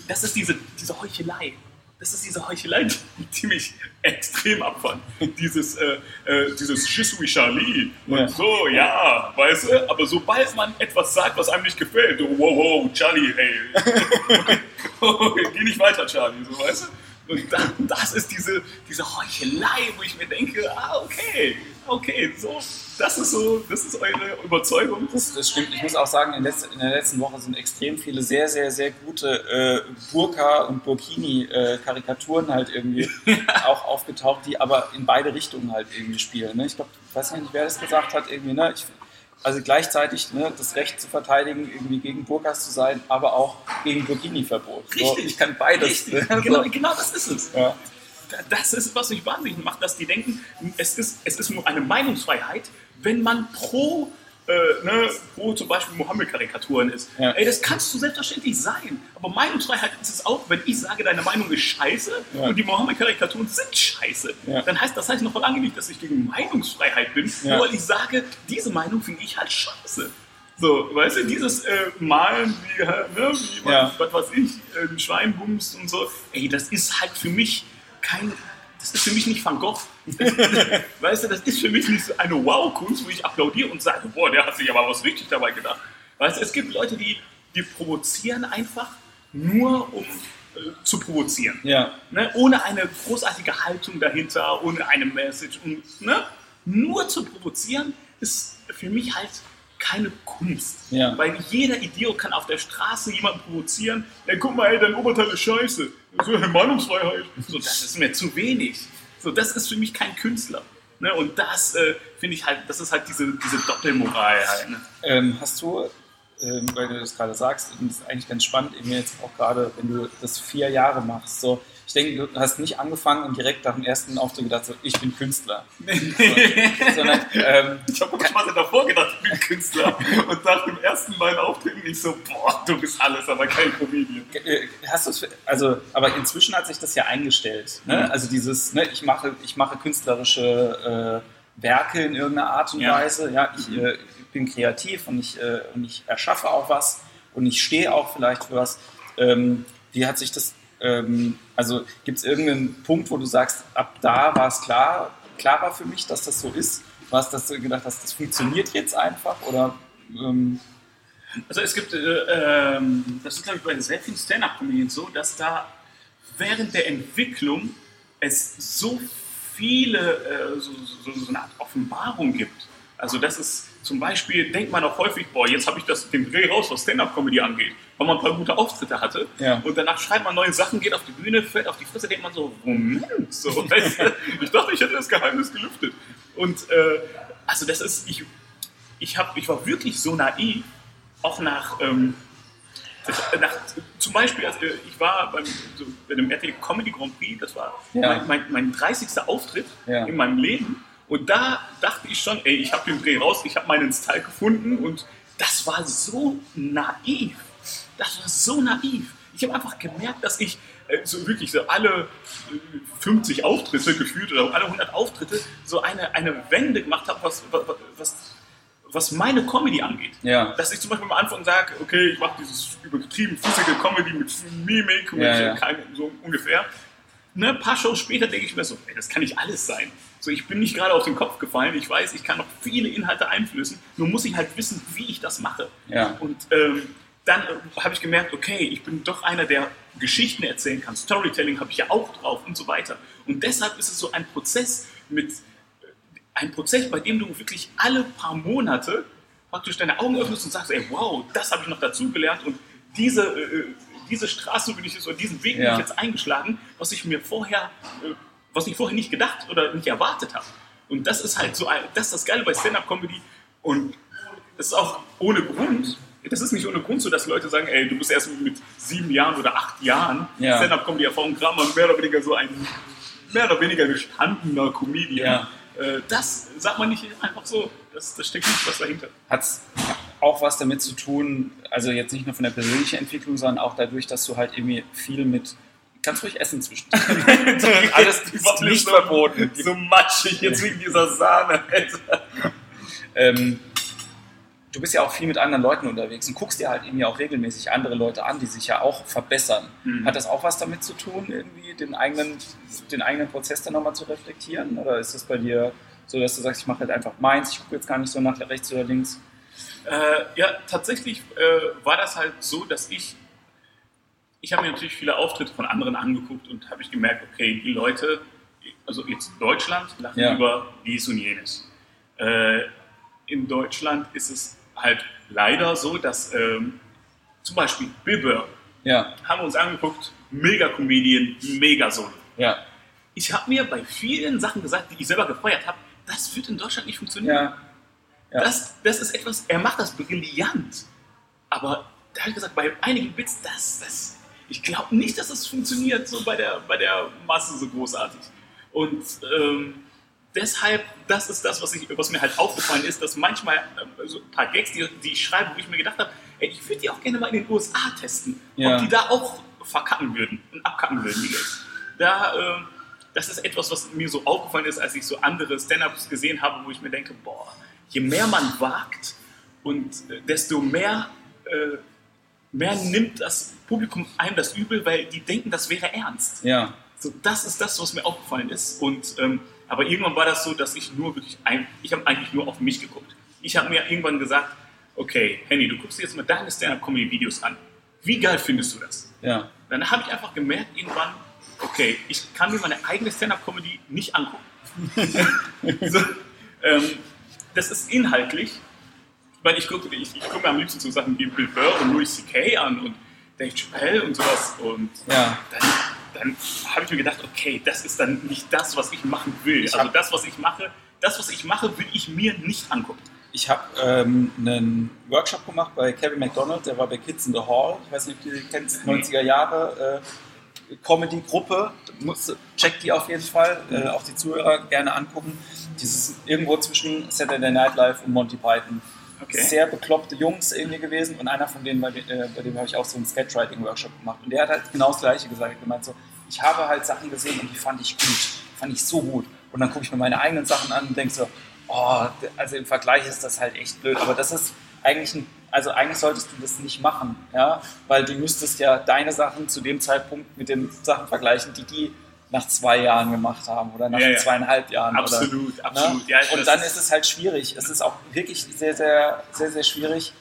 das ist diese, diese Heuchelei. Das ist diese Heuchelei, die, die mich extrem abfand. Dieses, äh, äh, dieses Je suis Charlie und Ja. so, ja, weißt du, aber sobald man etwas sagt, was einem nicht gefällt, wow, wow, Charlie, hey, geh nicht weiter, Charlie, so, weißt du? Und da, das ist diese, diese Heuchelei, wo ich mir denke, ah, okay, okay, so, das ist so, das ist eure Überzeugung. Das, das stimmt. Ich muss auch sagen, in, letz- in der letzten Woche sind extrem viele sehr, sehr, sehr gute äh, Burka- und Burkini-Karikaturen halt irgendwie auch aufgetaucht, die aber in beide Richtungen halt irgendwie spielen. Ne? Ich glaube, ich weiß nicht, wer das gesagt hat, irgendwie, ne? Ich, also gleichzeitig ne, das Recht zu verteidigen, irgendwie gegen Burkas zu sein, aber auch gegen Burkini-Verbot. So, Richtig. ich kann beides. Ne? genau, So. genau das ist es. Ja. Das ist, was mich wahnsinnig macht, dass die denken, es ist, es ist nur eine Meinungsfreiheit, wenn man pro, äh, ne, pro zum Beispiel Mohammed-Karikaturen ist. Ja. Ey, das kannst du selbstverständlich sein. Aber Meinungsfreiheit ist es auch, wenn ich sage, deine Meinung ist scheiße Ja. und die Mohammed-Karikaturen sind scheiße. Ja. Dann heißt das heißt noch lange nicht, dass ich gegen Meinungsfreiheit bin, nur weil ich sage, diese Meinung finde ich halt scheiße. So, weißt du, dieses äh, Malen, wie, äh, ne, wie man, was weiß ich, äh, ein Schwein bumst und so, ey, das ist halt für mich kein, das ist für mich nicht Van Gogh. weißt du, das ist für mich nicht so eine Wow-Kunst, wo ich applaudiere und sage, boah, der hat sich aber was richtig dabei gedacht. Weißt du, es gibt Leute, die, die provozieren einfach nur, um äh, zu provozieren. Ja. Ne? Ohne eine großartige Haltung dahinter, ohne eine Message. Und, ne? Nur zu provozieren ist für mich halt keine Kunst. Ja. Weil jeder Idiot kann auf der Straße jemanden provozieren. Ey, guck mal, ey, dein Oberteil ist scheiße. So, hey, Meinungsfreiheit. So, das ist mir zu wenig. So, das ist für mich kein Künstler. Ne? Und das äh, finde ich halt, das ist halt diese, diese Doppelmoral halt. Ne? Ähm, hast du, ähm, weil du das gerade sagst, und das ist eigentlich ganz spannend, eben jetzt auch gerade, wenn du das vier Jahre machst, so, ich denke, du hast nicht angefangen und direkt nach dem ersten Auftritt gedacht, so, ich bin Künstler. Sondern, ähm, Ich habe quasi davor gedacht, ich bin Künstler. Und nach dem ersten Mal Auftreten ich so, boah, du bist alles, aber kein Comedian. äh, hast du also, aber inzwischen hat sich das ja eingestellt. Ne? Mhm. Also dieses, ne, ich mache, ich mache künstlerische äh, Werke in irgendeiner Art und Ja. Weise. Ja, ich äh, bin kreativ und ich, äh, und ich erschaffe auch was und ich stehe auch vielleicht für was. Ähm, wie hat sich das, ähm, also gibt es irgendeinen Punkt, wo du sagst, ab da war es klar, klar war für mich, dass das so ist? Was, dass du gedacht hast, das funktioniert jetzt einfach oder ähm, Also es gibt, äh, ähm, das ist glaube ich bei sehr vielen Stand-Up-Comedians so, dass da während der Entwicklung es so viele, äh, so, so, so eine Art Offenbarung gibt. Also das ist zum Beispiel, denkt man auch häufig, boah, jetzt habe ich das, den Dreh raus, was Stand-Up-Comedy angeht, weil man ein paar gute Auftritte hatte. Ja. Und danach schreibt man neue Sachen, geht auf die Bühne, fällt auf die Fresse, denkt man so, Moment, so, weißt du, ich dachte, ich hätte das Geheimnis gelüftet. Und äh, also das ist, ich, ich, hab, ich war wirklich so naiv, auch nach, ähm, nach zum Beispiel, also äh, ich war beim, so, bei dem RTL Comedy Grand Prix, das war Ja. mein, mein, mein 30. Auftritt Ja. in meinem Leben. Und da dachte ich schon, ey, ich habe den Dreh raus, ich habe meinen Style gefunden und das war so naiv. Das war so naiv. Ich habe einfach gemerkt, dass ich äh, so wirklich so alle äh, 50 Auftritte gefühlt oder alle 100 Auftritte so eine, eine Wende gemacht habe, was, was, was, meine Comedy angeht. Ja. Dass ich zum Beispiel am Anfang sage, okay, ich mache dieses übertrieben physische Comedy mit Mimik, mit Ja, ja. so ungefähr. Ne, ein paar Shows später denke ich mir so, ey, das kann nicht alles sein. So, ich bin nicht gerade auf den Kopf gefallen. Ich weiß, ich kann noch viele Inhalte einflößen. Nur muss ich halt wissen, wie ich das mache. Ja. Und ähm, dann äh, habe ich gemerkt, okay, ich bin doch einer, der Geschichten erzählen kann. Storytelling habe ich ja auch drauf und so weiter. Und deshalb ist es so ein Prozess mit ein Prozess, bei dem du wirklich alle paar Monate praktisch deine Augen öffnest und sagst, ey, wow, das habe ich noch dazugelernt und diese, äh, diese Straße bin ich jetzt oder diesen Weg bin Ja. ich jetzt eingeschlagen, was ich mir vorher, äh, was ich vorher nicht gedacht oder nicht erwartet habe. Und das ist halt so, das ist das Geile bei Stand-Up-Comedy und das ist auch ohne Grund. Das ist nicht ohne Grund so, dass Leute sagen, ey, du bist erst mit sieben Jahren oder acht Jahren Ja. Stand-Up-Comedy-Erfahrung, Kramer, mehr oder weniger so ein mehr oder weniger gestandener Comedian. Ja. Äh, das sagt man nicht einfach so. Das, das steckt nicht was dahinter. hat es auch was damit zu tun, also jetzt nicht nur von der persönlichen Entwicklung, sondern auch dadurch, dass du halt irgendwie viel mit, ganz ruhig essen zwischen. Alles ist nicht so, verboten. So matschig jetzt wegen dieser Sahne. Alter. Ähm, du bist ja auch viel mit anderen Leuten unterwegs und guckst dir halt irgendwie auch regelmäßig andere Leute an, die sich ja auch verbessern. Mhm. Hat das auch was damit zu tun, irgendwie den eigenen, den eigenen Prozess dann nochmal zu reflektieren? Oder ist das bei dir so, dass du sagst, ich mache halt einfach meins, ich gucke jetzt gar nicht so nach rechts oder links? Äh, ja, tatsächlich äh, war das halt so, dass ich, ich habe mir natürlich viele Auftritte von anderen angeguckt und habe ich gemerkt, okay, die Leute, also jetzt in Deutschland, lachen Ja. über dies und jenes. Äh, in Deutschland ist es halt leider so, dass ähm, zum Beispiel Bill Burr, Ja, haben wir uns angeguckt, mega Comedian, mega Solo. ja, Ich habe mir bei vielen Sachen gesagt, die ich selber gefeuert habe, das wird in Deutschland nicht funktionieren. ja, ja. Das, das ist etwas, er macht das brillant. Aber da habe ich gesagt, bei einigen Bits, das, das, ich glaube nicht, dass das funktioniert so bei der, bei der Masse so großartig. Und ähm, deshalb, das ist das, was, ich, was mir halt aufgefallen ist, dass manchmal ähm, so ein paar Gags, die, die ich schreibe, wo ich mir gedacht habe, ey, ich würde die auch gerne mal in den USA testen, Ja. ob die da auch verkacken würden und abkacken würden, die Gags. Da, ähm, das ist etwas, was mir so aufgefallen ist, als ich so andere Stand-Ups gesehen habe, wo ich mir denke, boah, je mehr man wagt und äh, desto mehr, äh, mehr nimmt das Publikum einem das übel, weil die denken, das wäre ernst. ja, So, das ist das, was mir aufgefallen ist. Und, ähm, aber irgendwann war das so, dass ich nur wirklich, ein, ich habe eigentlich nur auf mich geguckt. Ich habe mir irgendwann gesagt, okay, Henny, du guckst dir jetzt mal deine Stand-Up-Comedy-Videos an. Wie geil findest du das? ja, Dann habe ich einfach gemerkt irgendwann, okay, ich kann mir meine eigene Stand-Up-Comedy nicht angucken. so, ähm, das ist inhaltlich, weil ich gucke ich, ich guck mir am liebsten so Sachen wie Bill Burr und Louis C.K. an und Dave Chappelle und sowas und ja. dann, dann habe ich mir gedacht, okay, das ist dann nicht das, was ich machen will. Ich also das, was ich mache, das, was ich mache, will ich mir nicht angucken. Ich habe ähm, einen Workshop gemacht bei Kevin McDonald, der war bei Kids in the Hall. Ich weiß nicht, ob du die kennst, 90er Jahre äh, Comedy-Gruppe. Checkt die auf jeden Fall, äh, auch die Zuhörer gerne angucken. Dieses irgendwo zwischen Saturday Night Live und Monty Python. Okay. Sehr bekloppte Jungs irgendwie gewesen und einer von denen, bei, de- äh, dem habe ich auch so einen Sketchwriting-Workshop gemacht. Und der hat halt genau das Gleiche gesagt. Er gemeint so, ich habe halt Sachen gesehen und die fand ich gut, fand ich so gut. Und dann gucke ich mir meine eigenen Sachen an und denke so, oh, also im Vergleich ist das halt echt blöd. Aber das ist eigentlich ein, also eigentlich solltest du das nicht machen, ja, weil du müsstest ja deine Sachen zu dem Zeitpunkt mit den Sachen vergleichen, die die nach zwei Jahren gemacht haben oder nach Ja, zweieinhalb Jahren. Absolut, oder, absolut. Ne? Ja, und dann ist- es halt schwierig. Es ist auch wirklich sehr, sehr, sehr, sehr schwierig,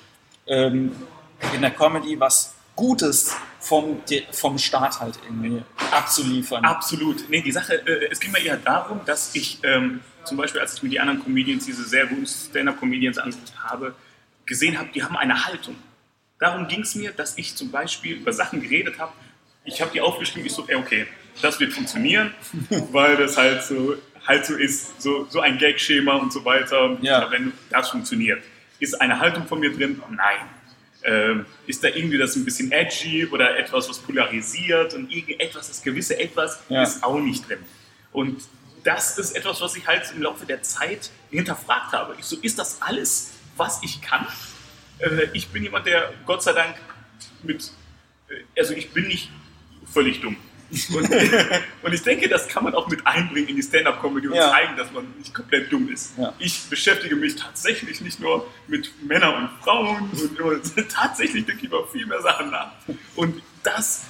ähm, in der Comedy was Gutes vom, vom Start halt irgendwie abzuliefern. Absolut. Nee, die Sache, äh, es ging mir eher darum, dass ich ähm, zum Beispiel, als ich mir die anderen Comedians, diese sehr guten Stand-Up-Comedians angeguckt habe, gesehen habe, die haben eine Haltung. Darum ging es mir, dass ich zum Beispiel über Sachen geredet habe. Ich habe die aufgeschrieben, ich so, ey, okay, das wird funktionieren, weil das halt so, halt so ist, so, so ein Gag-Schema und so weiter. Ja. Wenn das funktioniert. Ist eine Haltung von mir drin? Nein. Ähm, ist da irgendwie das ein bisschen edgy oder etwas, was polarisiert und irgendetwas, das gewisse Etwas Ja. ist auch nicht drin. Und das ist etwas, was ich halt im Laufe der Zeit hinterfragt habe. Ich so, ist das alles, was ich kann? Äh, ich bin jemand, der Gott sei Dank mit, äh, also ich bin nicht völlig dumm. Und, und ich denke, das kann man auch mit einbringen in die Stand-Up-Comedy und Ja. zeigen, dass man nicht komplett dumm ist. Ja. Ich beschäftige mich tatsächlich nicht nur mit Männern und Frauen, und, tatsächlich denke ich über viel mehr Sachen nach. Und das,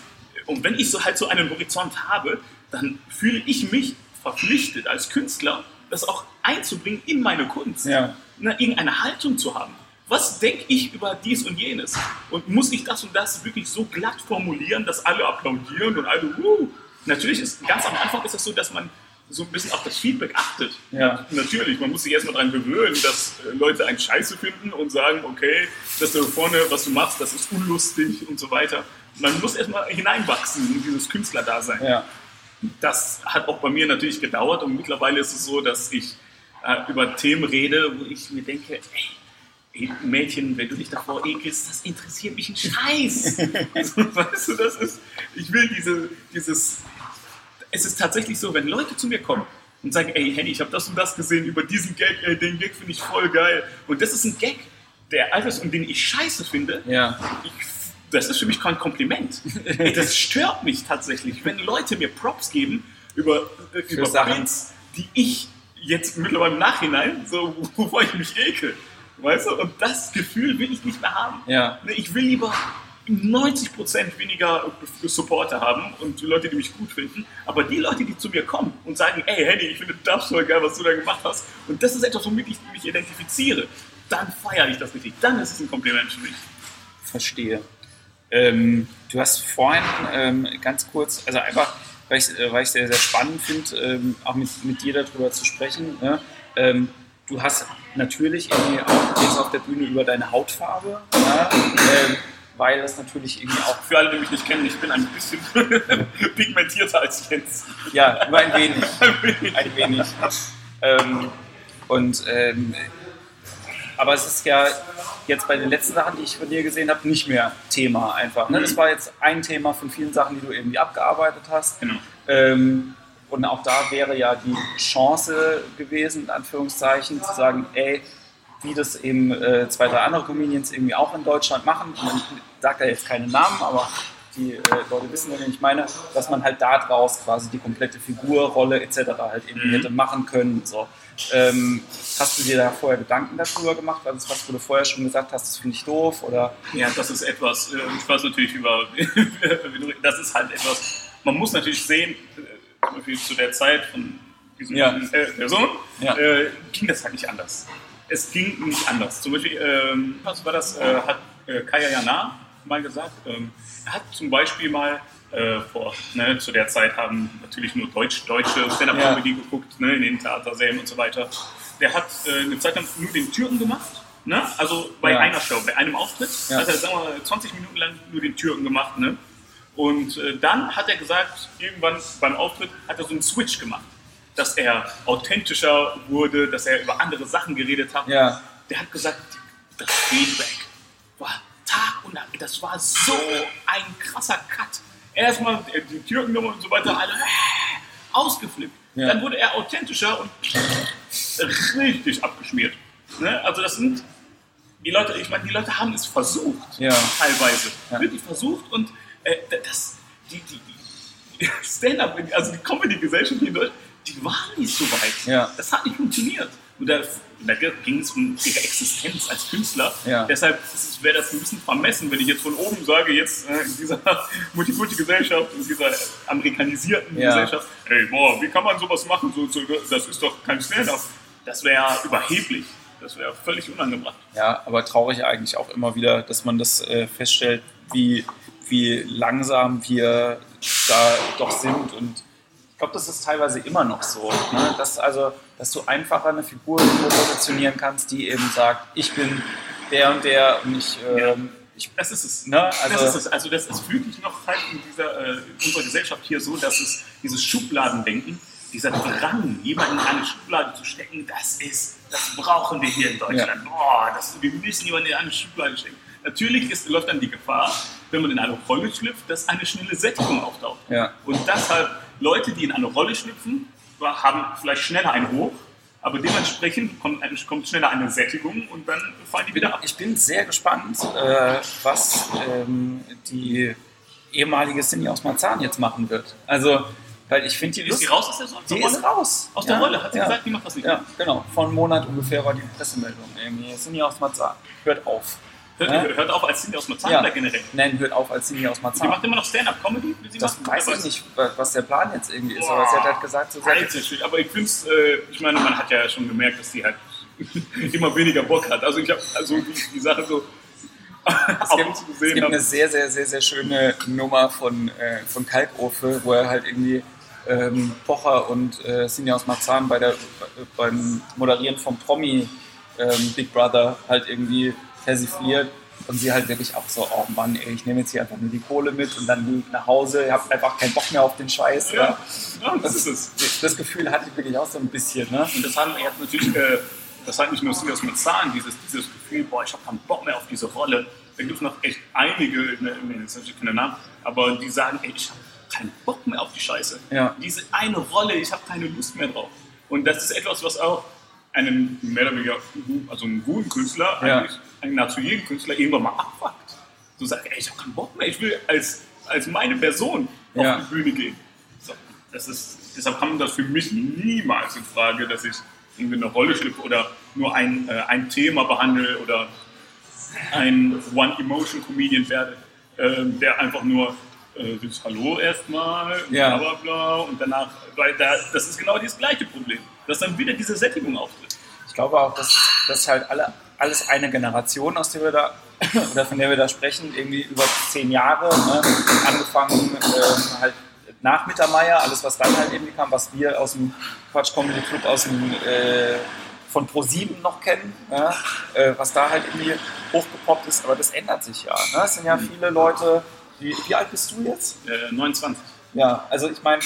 und wenn ich so halt so einen Horizont habe, dann fühle ich mich verpflichtet als Künstler, das auch einzubringen in meine Kunst. Ja. Na, irgendeine Haltung zu haben. Was denke ich über dies und jenes? Und muss ich das und das wirklich so glatt formulieren, dass alle applaudieren und alle, uh. Natürlich ist ganz am Anfang ist es so, dass man so ein bisschen auf das Feedback achtet. Ja. Natürlich, man muss sich erstmal daran gewöhnen, dass äh, Leute einen Scheiße finden und sagen, okay, das da vorne, was du machst, das ist unlustig und so weiter. Man muss erstmal hineinwachsen in dieses Künstlerdasein Ja. das hat auch bei mir natürlich gedauert und mittlerweile ist es so, dass ich äh, über Themen rede, wo ich mir denke, ey, Mädchen, wenn du dich davor ekelst, das interessiert mich ein Scheiß. also, weißt du, das ist, ich will diese, dieses, es ist tatsächlich so, wenn Leute zu mir kommen und sagen, ey Henny, ich habe das und das gesehen über diesen Gag, ey, den Gag finde ich voll geil. Und das ist ein Gag, der alt ist und den ich scheiße finde, Ja. ich, das ist für mich kein Kompliment. Ey, das stört mich tatsächlich, wenn Leute mir Props geben über, über Sachen. Die ich jetzt mittlerweile im Nachhinein, so, wovor ich mich ekel. Weißt du? Und das Gefühl will ich nicht mehr haben. Ja. Ne, Ich will lieber 90% weniger Supporter haben und die Leute, die mich gut finden, aber die Leute, die zu mir kommen und sagen, ey Henny, ich finde das voll geil, was du da gemacht hast und das ist etwas, womit ich mich identifiziere, dann feiere ich das richtig. Dann ist es ein Kompliment für mich. Verstehe. Ähm, du hast vorhin ähm, ganz kurz, also einfach, weil ich äh, ich sehr, sehr spannend finde, ähm, auch mit, mit dir darüber zu sprechen. Ne? Ähm, du hast natürlich irgendwie auch jetzt auf der Bühne über deine Hautfarbe, ja? ähm, weil das natürlich irgendwie auch, Für alle, die mich nicht kennen, ich bin ein bisschen pigmentierter als Jens. ja, nur ein wenig, ein wenig. Ähm, und ähm, aber es ist ja jetzt bei den letzten Sachen, die ich von dir gesehen habe, nicht mehr Thema einfach. Ne? Das war jetzt ein Thema von vielen Sachen, die du irgendwie abgearbeitet hast. Genau. Ähm, und auch da wäre ja die Chance gewesen, in Anführungszeichen, zu sagen, ey, wie das eben äh, zwei, drei andere Comedians irgendwie auch in Deutschland machen. Man sagt da jetzt keine Namen, aber die äh, Leute wissen ja, wen ich meine, dass man halt da draus quasi die komplette Figur, Rolle etc. halt eben Mhm. hätte machen können. So. Ähm, hast du dir da vorher Gedanken darüber gemacht? War das was, wo du vorher schon gesagt hast, das finde ich doof? Oder Ja, das ist etwas, äh, ich weiß natürlich über, das ist halt etwas, man muss natürlich sehen, zum Beispiel zu der Zeit von diesem Ja. äh, Person, Ja. äh, ging das halt nicht anders. Es ging nicht anders. Zum Beispiel, ähm, was war das, äh, hat äh, Kaya Jana mal gesagt, ähm, er hat zum Beispiel mal äh, vor, ne, zu der Zeit haben natürlich nur Deutsch, deutsche Stand-Up-Comedy geguckt, ne, in den Theatersälen und so weiter. Der hat äh, eine Zeit lang nur den Türken gemacht, ne? also bei Ja. einer Show, bei einem Auftritt, Ja. hat er, sagen wir mal, 20 Minuten lang nur den Türken gemacht. Ne? Und äh, dann hat er gesagt, irgendwann beim Auftritt hat er so einen Switch gemacht, dass er authentischer wurde, dass er über andere Sachen geredet hat. Ja. Der hat gesagt, das Feedback war Tag und Nacht. Das war so ein krasser Cut. Erstmal äh, die Türkennummer und so weiter, alle äh, ausgeflippt. Ja. Dann wurde er authentischer und richtig abgeschmiert. Ne? Also das sind die Leute, ich meine, die Leute haben es versucht, Ja. teilweise. Wirklich versucht und äh, das, die, die, die Stand-up, also die Comedy-Gesellschaft hier in Deutschland, die war nicht so weit. Ja. Das hat nicht funktioniert. Und da, da ging es um ihre Existenz als Künstler. Ja. Deshalb wäre das ein bisschen vermessen, wenn ich jetzt von oben sage, jetzt äh, in dieser Multikulti-Gesellschaft, in dieser amerikanisierten Ja. Gesellschaft, hey, boah, wie kann man sowas machen? So, so, das ist doch kein Stand-up. Das wäre überheblich. Das wäre völlig unangebracht. Ja, aber traurig eigentlich auch immer wieder, dass man das äh, feststellt, wie, wie langsam wir da doch sind. Und ich glaube, das ist teilweise immer noch so. Ne? Dass, also, dass du einfacher eine Figur positionieren kannst, die eben sagt, ich bin der und der und ich, ähm, ich Das ist es. Ne, also- das ist es. Also das ist wirklich noch halt in dieser äh, in unserer Gesellschaft hier so, dass es dieses Schubladendenken, dieser Drang, jemanden in eine Schublade zu stecken, das ist, das brauchen wir hier in Deutschland. Boah, das, wir müssen jemanden in eine Schublade stecken. Natürlich ist, läuft dann die Gefahr, wenn man in eine Rolle schlüpft, dass eine schnelle Sättigung auftaucht. Ja. Und deshalb, Leute, die in eine Rolle schlüpfen, haben vielleicht schneller einen Hoch, aber dementsprechend kommt, kommt schneller eine Sättigung und dann fallen die wieder ab. Ich bin sehr gespannt, äh, was ähm, die ehemalige Cindy aus Marzahn jetzt machen wird. Also, weil ich finde die Ist die raus aus der, aus der Die Rolle? ist raus. Aus der Ja, Rolle, hat sie ja. gesagt, die macht das nicht Ja, genau. Vor einem Monat ungefähr war die Pressemeldung. Irgendwie. Cindy aus Marzahn. Hört auf. Hört, Ja. hört auf als Cindy aus Marzahn Ja. oder generell? Nein, hört auf als Cindy aus Die Marzahn. macht immer noch Stand-Up-Comedy? sie Das macht? weiß ich nicht, was der Plan jetzt irgendwie ist. Boah. Aber sie hat halt gesagt, so sehr. Aber ich finde es, äh, ich meine, man hat ja schon gemerkt, dass die halt immer weniger Bock hat. Also ich habe also die, die Sache so Es gibt, es gibt eine sehr, sehr, sehr, sehr schöne Nummer von, äh, von Kalkofe, wo er halt irgendwie ähm, Pocher und äh, Sinja aus Marzahn bei der, beim Moderieren vom Promi ähm, Big Brother halt irgendwie persifliert und sie halt wirklich auch so, oh Mann, ey, ich nehme jetzt hier einfach nur die Kohle mit und dann gehe ich nach Hause, ich habe einfach keinen Bock mehr auf den Scheiß. Ja, Ja. ja, das ist es. Das Gefühl hatte ich wirklich auch so ein bisschen. Ne? Und das hat hat natürlich, äh, das hat nicht nur Cindy aus Marzahn, dieses, dieses Gefühl, boah, ich habe keinen Bock mehr auf diese Rolle. Da gibt es noch echt einige, ne, ne, jetzt habe ich keine Namen, aber die sagen, ey, ich habe keinen Bock mehr auf die Scheiße. Ja. Diese eine Rolle, ich habe keine Lust mehr drauf. Und das ist etwas, was auch einen mehr oder weniger, also einen guten Künstler, Ja. eigentlich einen nahezu jeden Künstler irgendwann mal abfuckt. So sagt, ey, ich habe keinen Bock mehr, ich will als, als meine Person Ja. auf die Bühne gehen. So, das ist, deshalb kam das für mich niemals in Frage, dass ich irgendwie eine Rolle schlüpfe oder nur ein, äh, ein Thema behandle oder ein One-Emotion-Comedian werde, äh, der einfach nur äh, Hallo erstmal, Ja. bla bla bla und danach, weil da, das ist genau das gleiche Problem, dass dann wieder diese Sättigung auftritt. Ich glaube auch, dass das halt alle, alles eine Generation, aus der wir da oder von der wir da sprechen, irgendwie über zehn Jahre, ne, angefangen ähm, halt nach Mittermeier, alles was dann halt irgendwie kam, was wir aus dem Quatsch Comedy Club aus dem äh, von Pro7 noch kennen, ja, äh, was da halt irgendwie hochgepoppt ist, aber das ändert sich ja. Ne? Es sind ja viele Leute, wie, wie alt bist du jetzt? Äh, 29. Ja, also ich meine,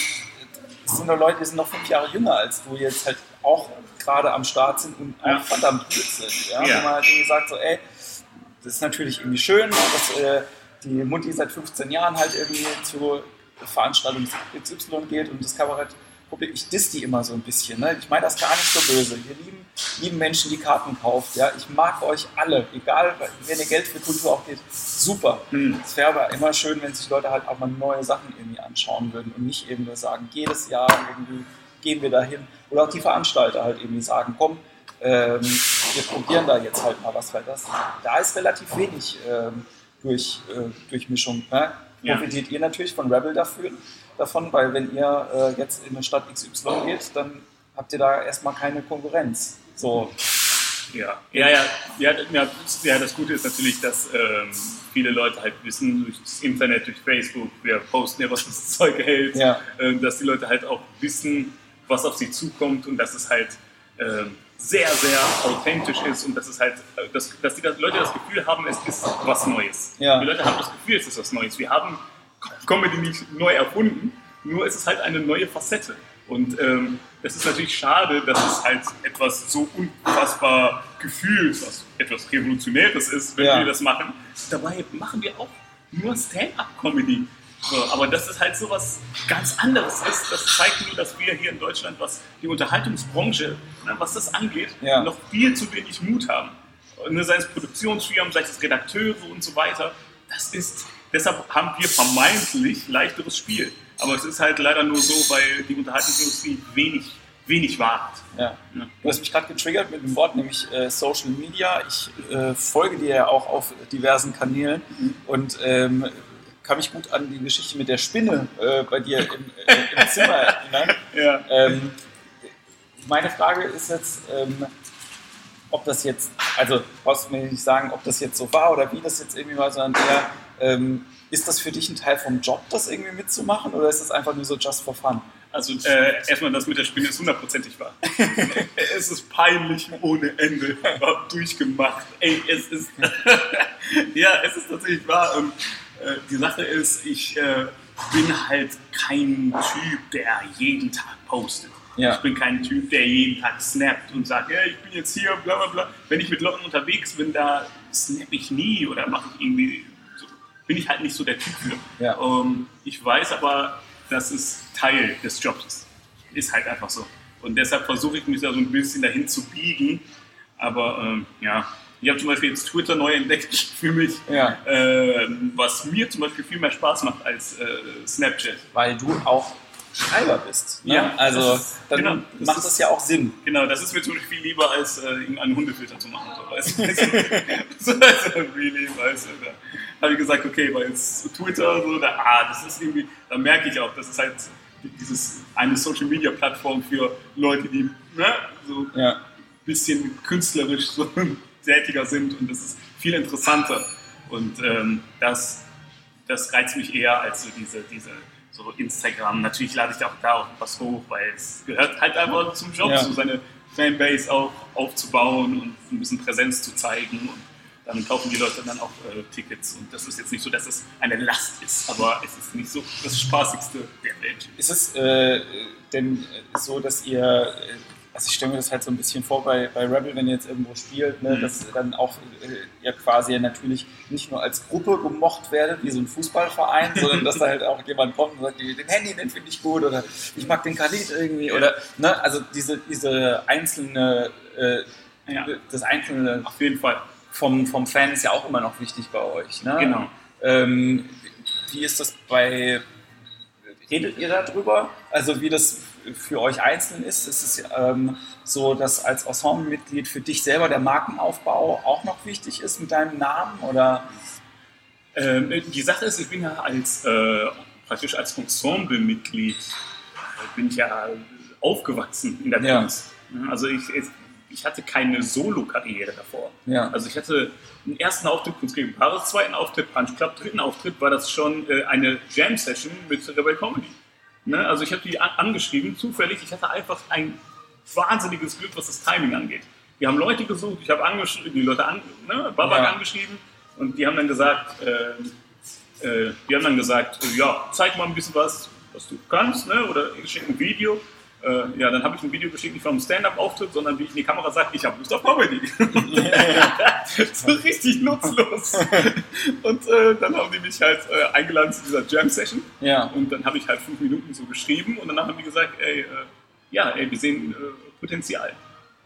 es sind nur Leute, die sind noch fünf Jahre jünger als du jetzt halt auch gerade am Start sind und auch Ja. verdammt gut sind. Ja? Ja. Wo man halt irgendwie sagt, so, ey, das ist natürlich irgendwie schön, ne, dass äh, die Mutti seit 15 Jahren halt irgendwie zu Veranstaltung XY geht und das Kabarett. Ich diss die immer so ein bisschen. Ne? Ich meine das gar nicht so böse. Wir lieben, lieben Menschen, die Karten kauft. Ja? Ich mag euch alle, egal, wenn ihr Geld für Kultur auch geht. Super. Hm. Es wäre aber immer schön, wenn sich Leute halt auch mal neue Sachen irgendwie anschauen würden und nicht eben nur sagen, jedes Jahr irgendwie gehen wir dahin. Oder auch die Veranstalter halt irgendwie sagen, komm, ähm, wir probieren da jetzt halt mal was, weil das, da ist relativ wenig ähm, durch, äh, Durchmischung. Ne? Ja. Profitiert ihr natürlich von Rebel dafür, davon, weil wenn ihr äh, jetzt in eine Stadt XY geht, dann habt ihr da erstmal keine Konkurrenz. So, Ja, ja, ja, ja, ja, ja das Gute ist natürlich, dass ähm, viele Leute halt wissen, durch das Internet, durch Facebook, wir posten ja, was das Zeug hält, Ja. ähm, dass die Leute halt auch wissen, was auf sie zukommt und dass es halt ähm, sehr, sehr authentisch ist und dass es halt, äh, dass, dass die Leute das Gefühl haben, es ist was Neues. Ja. Die Leute haben das Gefühl, es ist was Neues. Wir haben Comedy nicht neu erfunden, nur es ist halt eine neue Facette. Und ähm, das ist natürlich schade, dass es halt etwas so unfassbar gefühlt, was etwas Revolutionäres ist, wenn Ja. wir das machen. Dabei machen wir auch nur Stand-up-Comedy. So, aber dass es halt so was ganz anderes ist, das zeigt nur, dass wir hier in Deutschland, was die Unterhaltungsbranche, ne, was das angeht, Ja. noch viel zu wenig Mut haben. Ne, sei es Produktionsfirmen, sei es Redakteure und so weiter. Das ist, deshalb haben wir vermeintlich leichteres Spiel. Aber es ist halt leider nur so, weil die Unterhaltungsindustrie wenig, wenig wagt. Ja. Ja. Du hast mich gerade getriggert mit dem Wort, nämlich äh, Social Media. Ich äh, folge dir ja auch auf diversen Kanälen und ähm, kann mich gut an die Geschichte mit der Spinne äh, bei dir im, im Zimmer erinnern. Ja. Ähm, meine Frage ist jetzt, ähm, ob das jetzt, also brauchst du mir nicht sagen, ob das jetzt so war oder wie das jetzt irgendwie war, sondern eher, ähm, ist das für dich ein Teil vom Job, das irgendwie mitzumachen oder ist das einfach nur so just for fun? Also äh, erstmal das mit der Spinne ist hundertprozentig wahr. es ist peinlich ohne Ende. War durchgemacht. Ey, es ist. ja, es ist tatsächlich wahr. Und, äh, die Sache ist, ich äh, bin halt kein Typ, der jeden Tag postet. Ja. Ich bin kein Typ, der jeden Tag snappt und sagt, ja, ich bin jetzt hier, bla bla bla. Wenn ich mit Leuten unterwegs bin, da snap ich nie oder mache ich irgendwie so. Bin ich halt nicht so der Typ für. Ja. Ähm, ich weiß aber, dass es Teil des Jobs ist. Ist halt einfach so. Und deshalb versuche ich mich da so ein bisschen dahin zu biegen. Aber ähm, ja, ich habe zum Beispiel jetzt Twitter neu entdeckt für mich, Ja. ähm, was mir zum Beispiel viel mehr Spaß macht als äh, Snapchat. Weil du auch Schreiber bist. Ne? Ja, also das dann genau, das macht ist- das ja auch Sinn. Genau, das ist mir zum Beispiel viel lieber, als äh, irgendeinen Hundefilter zu machen. So, weißt du? so, also, really, weißt du, da habe ich gesagt, okay, weil jetzt Twitter, so, da, ah, das ist irgendwie, da merke ich auch, das ist halt dieses, eine Social-Media-Plattform für Leute, die ne, so ein Ja. bisschen künstlerisch so tätiger sind und das ist viel interessanter. Und ähm, das, das reizt mich eher als so diese, diese so Instagram. Natürlich lade ich da auch da auch was hoch, weil es gehört halt einfach zum Job, Ja. so seine Fanbase auch aufzubauen und ein bisschen Präsenz zu zeigen. Und dann kaufen die Leute dann auch äh, Tickets. Und das ist jetzt nicht so, dass es eine Last ist, aber es ist nicht so das Spaßigste der Welt. Ist es äh, denn so, dass ihr, äh, also ich stelle mir das halt so ein bisschen vor bei, bei Rebel, wenn ihr jetzt irgendwo spielt, ne, Mhm. dass ihr dann auch äh, ihr quasi natürlich nicht nur als Gruppe gemocht werdet, wie so ein Fußballverein, sondern dass da halt auch jemand kommt und sagt, den Handy, den finde ich gut oder ich mag den Khalid irgendwie Ja. oder, ne, also diese, diese einzelne, äh, Ja. das einzelne Auf jeden Fall. vom, vom Fan ist ja auch immer noch wichtig bei euch. Ne? Genau. Ähm, wie ist das bei, redet ihr darüber? Also wie das für euch einzeln ist? Ist es ähm, so, dass als Ensemblemitglied für dich selber der Markenaufbau auch noch wichtig ist mit deinem Namen? Oder? Ähm, die Sache ist, ich bin ja als äh, praktisch als Ensemblemitglied äh, bin ich ja aufgewachsen in der Kunst. Also ich, ich hatte keine Solo-Karriere davor. Ja. Also ich hatte den ersten Auftritt Kunst gegen Paris, zweiten Auftritt Punch Club, dritten Auftritt war das schon äh, eine Jam-Session mit Rebel Comedy. Ne? Also ich habe die an angeschrieben, zufällig. Ich hatte einfach ein wahnsinniges Glück, was das Timing angeht. Wir haben Leute gesucht, ich habe die Leute an, ne, Babak ja. angeschrieben und die haben dann gesagt, äh, äh, die haben dann gesagt, ja, zeig mal ein bisschen was, was du kannst, ne? oder ich schicke ein Video. Äh, ja, dann habe ich ein Video geschickt, nicht vom Stand-Up-Auftritt, sondern wie ich in die Kamera sage, ich habe Lust auf Comedy. so richtig nutzlos. und äh, dann haben die mich halt äh, eingeladen zu dieser Jam-Session. Ja. Und dann habe ich halt fünf Minuten so geschrieben und dann haben die gesagt, ey, äh, ja, ey, wir sehen äh, Potenzial.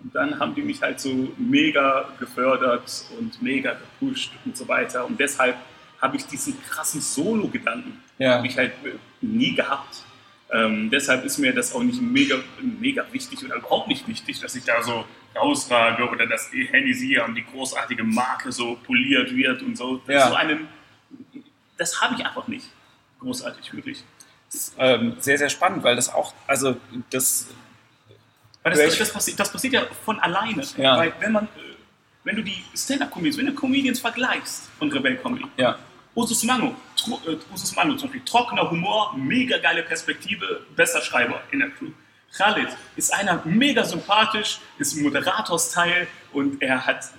Und dann haben die mich halt so mega gefördert und mega gepusht und so weiter. Und deshalb habe ich diesen krassen Solo-Gedanken ja. ich halt äh, nie gehabt. Ähm, deshalb ist mir das auch nicht mega, mega wichtig oder überhaupt nicht wichtig, dass ich da so rausrage oder dass die Hennessy und die großartige Marke so poliert wird und so. Ja. So einen, das habe ich einfach nicht. Großartig, wirklich. Das, ähm, sehr, sehr spannend, weil das auch, also das. Weil das, das, passiert, das passiert ja von alleine. Ja. Weil wenn man, äh, wenn du die Stand-Up-Comedians, wenn du Comedians vergleichst von Rebell Comedy, ja. Usus Manu, äh, Usus Manu zum Beispiel, trockener Humor, mega geile Perspektive, besser Schreiber in der Crew. Khalid ist einer mega sympathisch, ist Moderatorsteil und er hat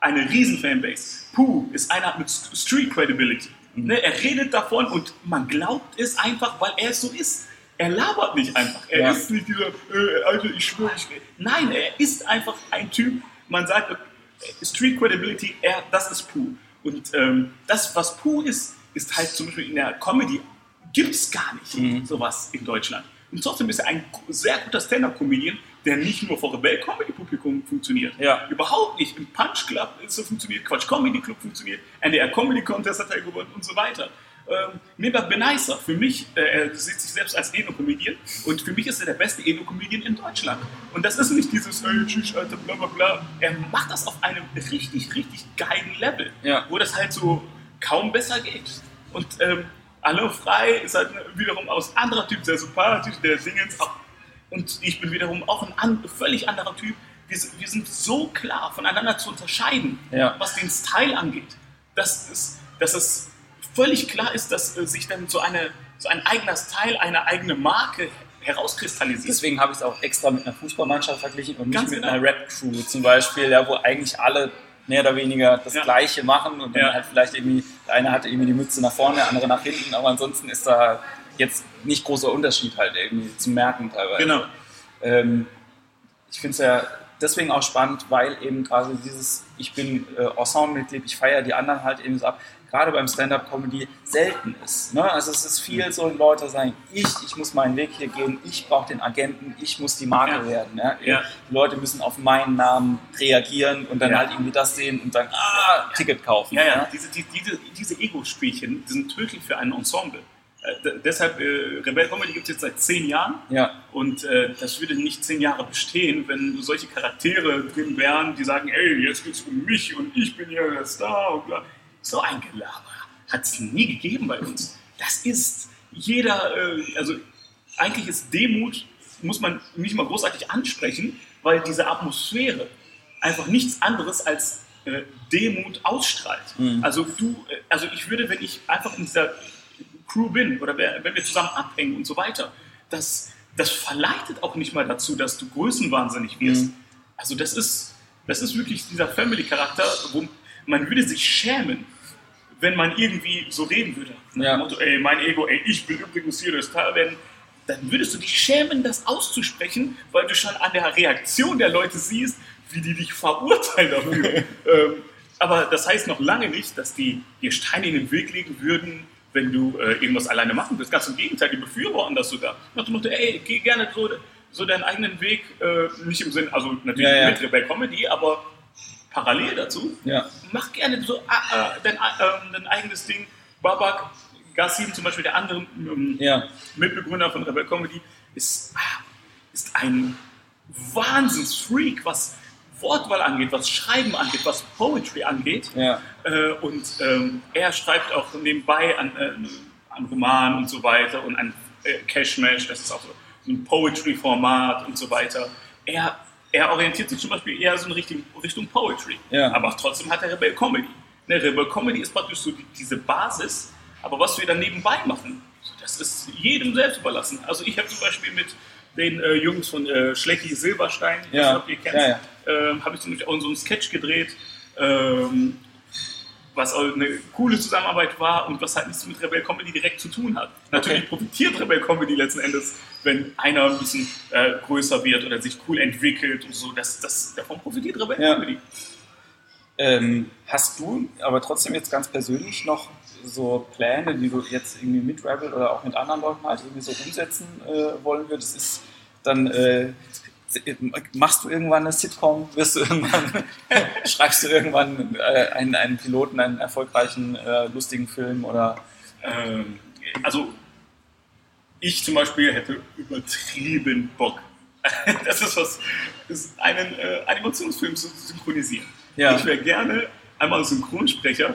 eine riesen Fanbase. Puh ist einer mit Street Credibility. Mhm. Ne, er redet davon und man glaubt es einfach, weil er es so ist. Er labert nicht einfach. Er ja. ist nicht dieser, äh, Alter, ich schwöre, ich. Nein, er ist einfach ein Typ. Man sagt, Street Credibility, er, das ist Puh. Und ähm, das, was pur ist, ist halt zum Beispiel in der Comedy, gibt es gar nicht mhm. sowas in Deutschland. Und trotzdem ist er ein sehr guter Stand-Up-Comedian, der nicht nur vor Rebell-Comedy-Publikum funktioniert. Ja. Überhaupt nicht. Im Punch Club ist er funktioniert, Quatsch Comedy Club funktioniert, NDR Comedy Contest hat er gewonnen und so weiter. Ähm, Mirbat Benaisa, für mich, äh, er sieht sich selbst als Eno-Comedian und für mich ist er der beste Eno-Comedian in Deutschland. Und das ist nicht dieses, ey, tschüss, Alter, bla bla bla. Er macht das auf einem richtig, richtig geilen Level, ja. wo das halt so kaum besser geht. Und ähm, Alain Frei ist halt wiederum aus anderer Typ, sehr sympathisch, der Dingens auch. Und ich bin wiederum auch ein an, völlig anderer Typ. Wir, wir, sind so klar voneinander zu unterscheiden, ja. was den Style angeht. Das ist, das ist völlig klar ist, dass äh, sich dann so, eine, so ein eigener Style, eine eigene Marke herauskristallisiert. Deswegen habe ich es auch extra mit einer Fußballmannschaft verglichen und Ganz nicht mit genau. einer Rap-Crew zum Beispiel, ja, wo eigentlich alle mehr oder weniger das Ja. Gleiche machen und dann Ja. halt vielleicht irgendwie, der eine hatte irgendwie die Mütze nach vorne, der andere nach hinten, aber ansonsten ist da jetzt nicht großer Unterschied halt irgendwie zu merken teilweise. Genau. Ähm, ich finde es ja deswegen auch spannend, weil eben quasi dieses, ich bin äh, Ensemble-Mitglied, ich feiere die anderen halt eben so ab, gerade beim Stand-Up-Comedy selten ist. Ne? Also es ist viel so, Leute sagen, ich, ich muss meinen Weg hier gehen, ich brauche den Agenten, ich muss die Marke Ja. werden. Ja? Ja. Die Leute müssen auf meinen Namen reagieren und dann Ja. halt irgendwie das sehen und dann, ah, Ticket kaufen. Ja, ja, diese, die, diese, diese Ego-Spielchen sind tödlich für ein Ensemble. Äh, deshalb, äh, Rebell Comedy gibt es jetzt seit zehn Jahren Ja. und äh, das würde nicht zehn Jahre bestehen, wenn solche Charaktere drin wären, die sagen, ey, jetzt geht's um mich und ich bin hier der Star und bla. So ein Gelaber hat es nie gegeben bei uns. Das ist jeder, äh, also eigentlich ist Demut, muss man nicht mal großartig ansprechen, weil diese Atmosphäre einfach nichts anderes als äh, Demut ausstrahlt. Also du, äh, also ich würde, wenn ich einfach in dieser Crew bin oder wenn wir zusammen abhängen und so weiter, das, das verleitet auch nicht mal dazu, dass du größenwahnsinnig wirst. Also das ist, das ist wirklich dieser Family-Charakter, wo man würde sich schämen, wenn man irgendwie so reden würde. Nach Ja. dem Motto, ey, mein Ego, ey, ich will übrigens hier der Star werden. Dann würdest du dich schämen, das auszusprechen, weil du schon an der Reaktion der Leute siehst, wie die dich verurteilen dafür. ähm, aber das heißt noch lange nicht, dass die dir Steine in den Weg legen würden, wenn du äh, irgendwas alleine machen willst. Ganz im Gegenteil, die befürworten das sogar. Nach dem Motto, ey, geh gerne so, so deinen eigenen Weg, äh, nicht im Sinn, also natürlich Ja, ja. mit Rebell Comedy, aber parallel dazu, Ja. mach gerne so äh, dein, äh, dein eigenes Ding. Babak, Gassim zum Beispiel, der andere ähm, Ja. Mitbegründer von Rebel Comedy, ist, ist ein Wahnsinnsfreak, was Wortwahl angeht, was Schreiben angeht, was Poetry angeht. Ja. Äh, und ähm, er schreibt auch nebenbei an, äh, an Romanen und so weiter und an äh, Cashmash, das ist auch so, so ein Poetry-Format und so weiter. Er, er orientiert sich zum Beispiel eher so in Richtung, Richtung Poetry, Ja. aber trotzdem hat er Rebel Comedy. Ne, Rebel Comedy ist praktisch so die, diese Basis, aber was wir dann nebenbei machen, das ist jedem selbst überlassen. Also ich habe zum Beispiel mit den äh, Jungs von äh, Schlecki Silberstein, ich weiß Ja. nicht, ob ihr kennt, Ja, ja. ähm, habe ich zum Beispiel auch so einen Sketch gedreht, ähm, was auch eine coole Zusammenarbeit war und was halt nichts mit Rebel Comedy direkt zu tun hat. Natürlich Okay. profitiert Rebel Comedy letzten Endes, wenn einer ein bisschen äh, größer wird oder sich cool entwickelt und so. Das, das, davon profitiert Rebel Ja. Comedy. Ähm, hast du aber trotzdem jetzt ganz persönlich noch so Pläne, die du jetzt irgendwie mit Rebel oder auch mit anderen Leuten halt irgendwie so umsetzen äh, wollen würdest? Ist dann äh, machst du irgendwann eine Sitcom? Wirst du irgendwann schreibst du irgendwann äh, einen, einen Piloten, einen erfolgreichen äh, lustigen Film oder Ähm, also ich zum Beispiel hätte übertrieben Bock. Das ist was, ist einen äh, Animationsfilm zu synchronisieren. Ja. Ich wäre gerne einmal Synchronsprecher